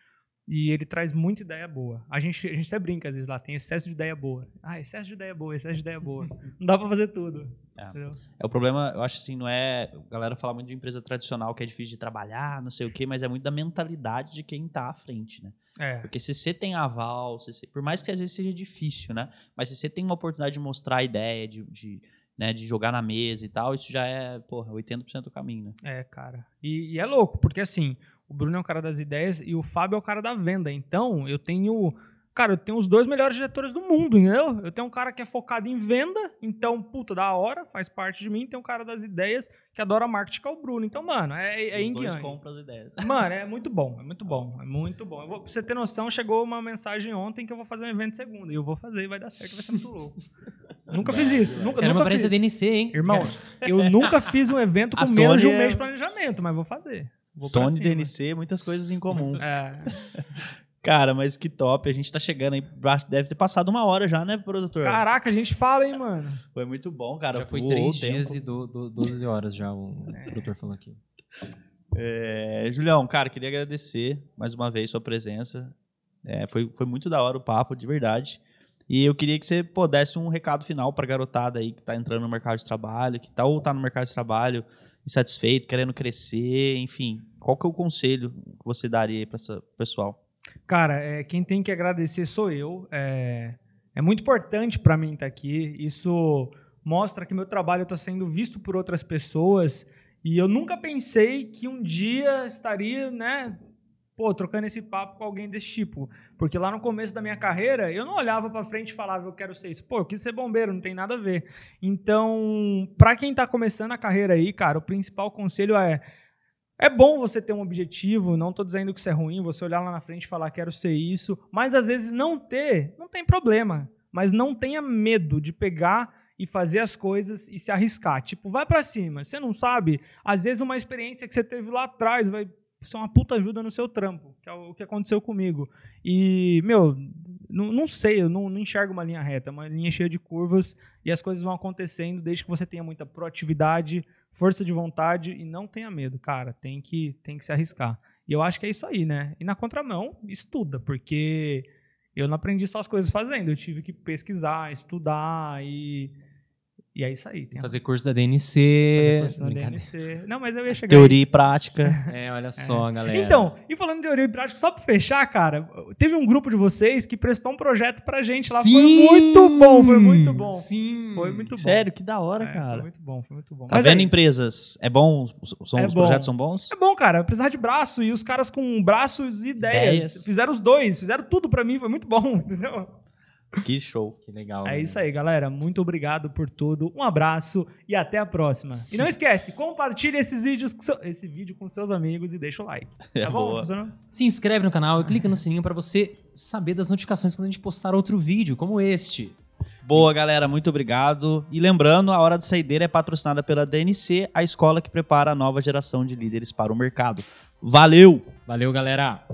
e ele traz muita ideia boa. A gente, a gente até brinca às vezes lá, tem excesso de ideia boa. Ah, excesso de ideia boa, excesso de ideia boa. Não dá pra fazer tudo. É. É o problema, eu acho assim, não é. A galera fala muito de empresa tradicional que é difícil de trabalhar, não sei o quê, mas é muito da mentalidade de quem tá à frente, né? É. Porque se você tem aval, se você- por mais que às vezes seja difícil, né? Mas se você tem uma oportunidade de mostrar a ideia, de, de, né, de jogar na mesa e tal, isso já é, porra, 80% do caminho, né? É, cara. E, e é louco, porque assim, o Bruno é o cara das ideias e o Fábio é o cara da venda. Então, eu tenho. Cara, eu tenho os dois melhores diretores do mundo, entendeu? Eu tenho um cara que é focado em venda, então, puta, da hora, faz parte de mim. Tem um cara das ideias que adora marketing, que é o Bruno. Então, mano, é, é Os dois compram as ideias. Mano, é muito bom, é muito bom, é muito bom. Eu vou, pra você ter noção, chegou uma mensagem ontem que eu vou fazer um evento segunda. E eu vou fazer, vai dar certo, vai ser muito louco. nunca fiz isso, nunca, uma nunca presença fiz. DNC, hein? Irmão, eu nunca fiz um evento com A menos de um Tony é- mês de planejamento, mas vou fazer. Vou Tony cima. DNC, muitas coisas em comum. É. Cara, mas que top. A gente tá chegando aí. Deve ter passado uma hora já, né, produtor? Caraca, a gente fala, hein, mano. Foi muito bom, cara. já foi três tempo. dias e do, do, 12 horas já, o produtor falou aqui. É, Julião, cara, queria agradecer mais uma vez sua presença. É, foi, foi muito da hora o papo, de verdade. E eu queria que você pô, desse um recado final pra garotada aí que tá entrando no mercado de trabalho, que tá ou tá no mercado de trabalho insatisfeito, querendo crescer, enfim. Qual que é o conselho que você daria aí pra essa pessoal? Cara, é, quem tem que agradecer sou eu. É, é muito importante pra mim estar aqui. Isso mostra que meu trabalho está sendo visto por outras pessoas. E eu nunca pensei que um dia estaria, né, pô, trocando esse papo com alguém desse tipo. Porque lá no começo da minha carreira, eu não olhava pra frente e falava, eu quero ser isso. Pô, eu quis ser bombeiro, não tem nada a ver. Então, pra quem tá começando a carreira aí, cara, o principal conselho é é bom você ter um objetivo, não tô dizendo que isso é ruim, você olhar lá na frente e falar quero ser isso, mas às vezes não ter, não tem problema, mas não tenha medo de pegar e fazer as coisas e se arriscar. Tipo, vai pra cima. Você não sabe, às vezes uma experiência que você teve lá atrás vai ser uma puta ajuda no seu trampo, que é o que aconteceu comigo. E, meu, não, não sei, eu não, não enxergo uma linha reta, uma linha cheia de curvas e as coisas vão acontecendo desde que você tenha muita proatividade, força de vontade e não tenha medo, cara. Tem que, tem que se arriscar. E eu acho que é isso aí, né? E na contramão, estuda, porque eu não aprendi só as coisas fazendo, eu tive que pesquisar, estudar e. E é isso aí. Tem a- Fazer curso da fazer DNC. curso na Brincadeira. DNC. Não, mas eu ia chegar. Teoria e prática. É, olha só, galera. Então, e falando em teoria e prática, só pra fechar, cara, teve um grupo de vocês que prestou um projeto pra gente lá. Foi Sim! muito bom, foi muito bom. Sim. Foi muito bom. Sério, que da hora, É, Foi cara. muito bom, foi muito bom. Tá Mas é vendo, isso. empresas? É bom? São, É os bom. projetos são bons? É bom, cara, precisar de braço e os caras com braços e ideias. Ideias. Fizeram os dois, fizeram tudo pra mim, foi muito bom, entendeu? Que show. Que legal. É isso aí, galera. Muito obrigado por tudo. Um abraço e até a próxima. E não esquece, compartilhe esses vídeos, com seu- esse vídeo com seus amigos e deixa o like. É Tá bom? Se inscreve no canal e clica no sininho pra você saber das notificações quando a gente postar outro vídeo, como este. Boa, galera, muito obrigado. E lembrando, a Hora de Saideira é patrocinada pela DNC, a escola que prepara a nova geração de líderes para o mercado. Valeu! Valeu, galera!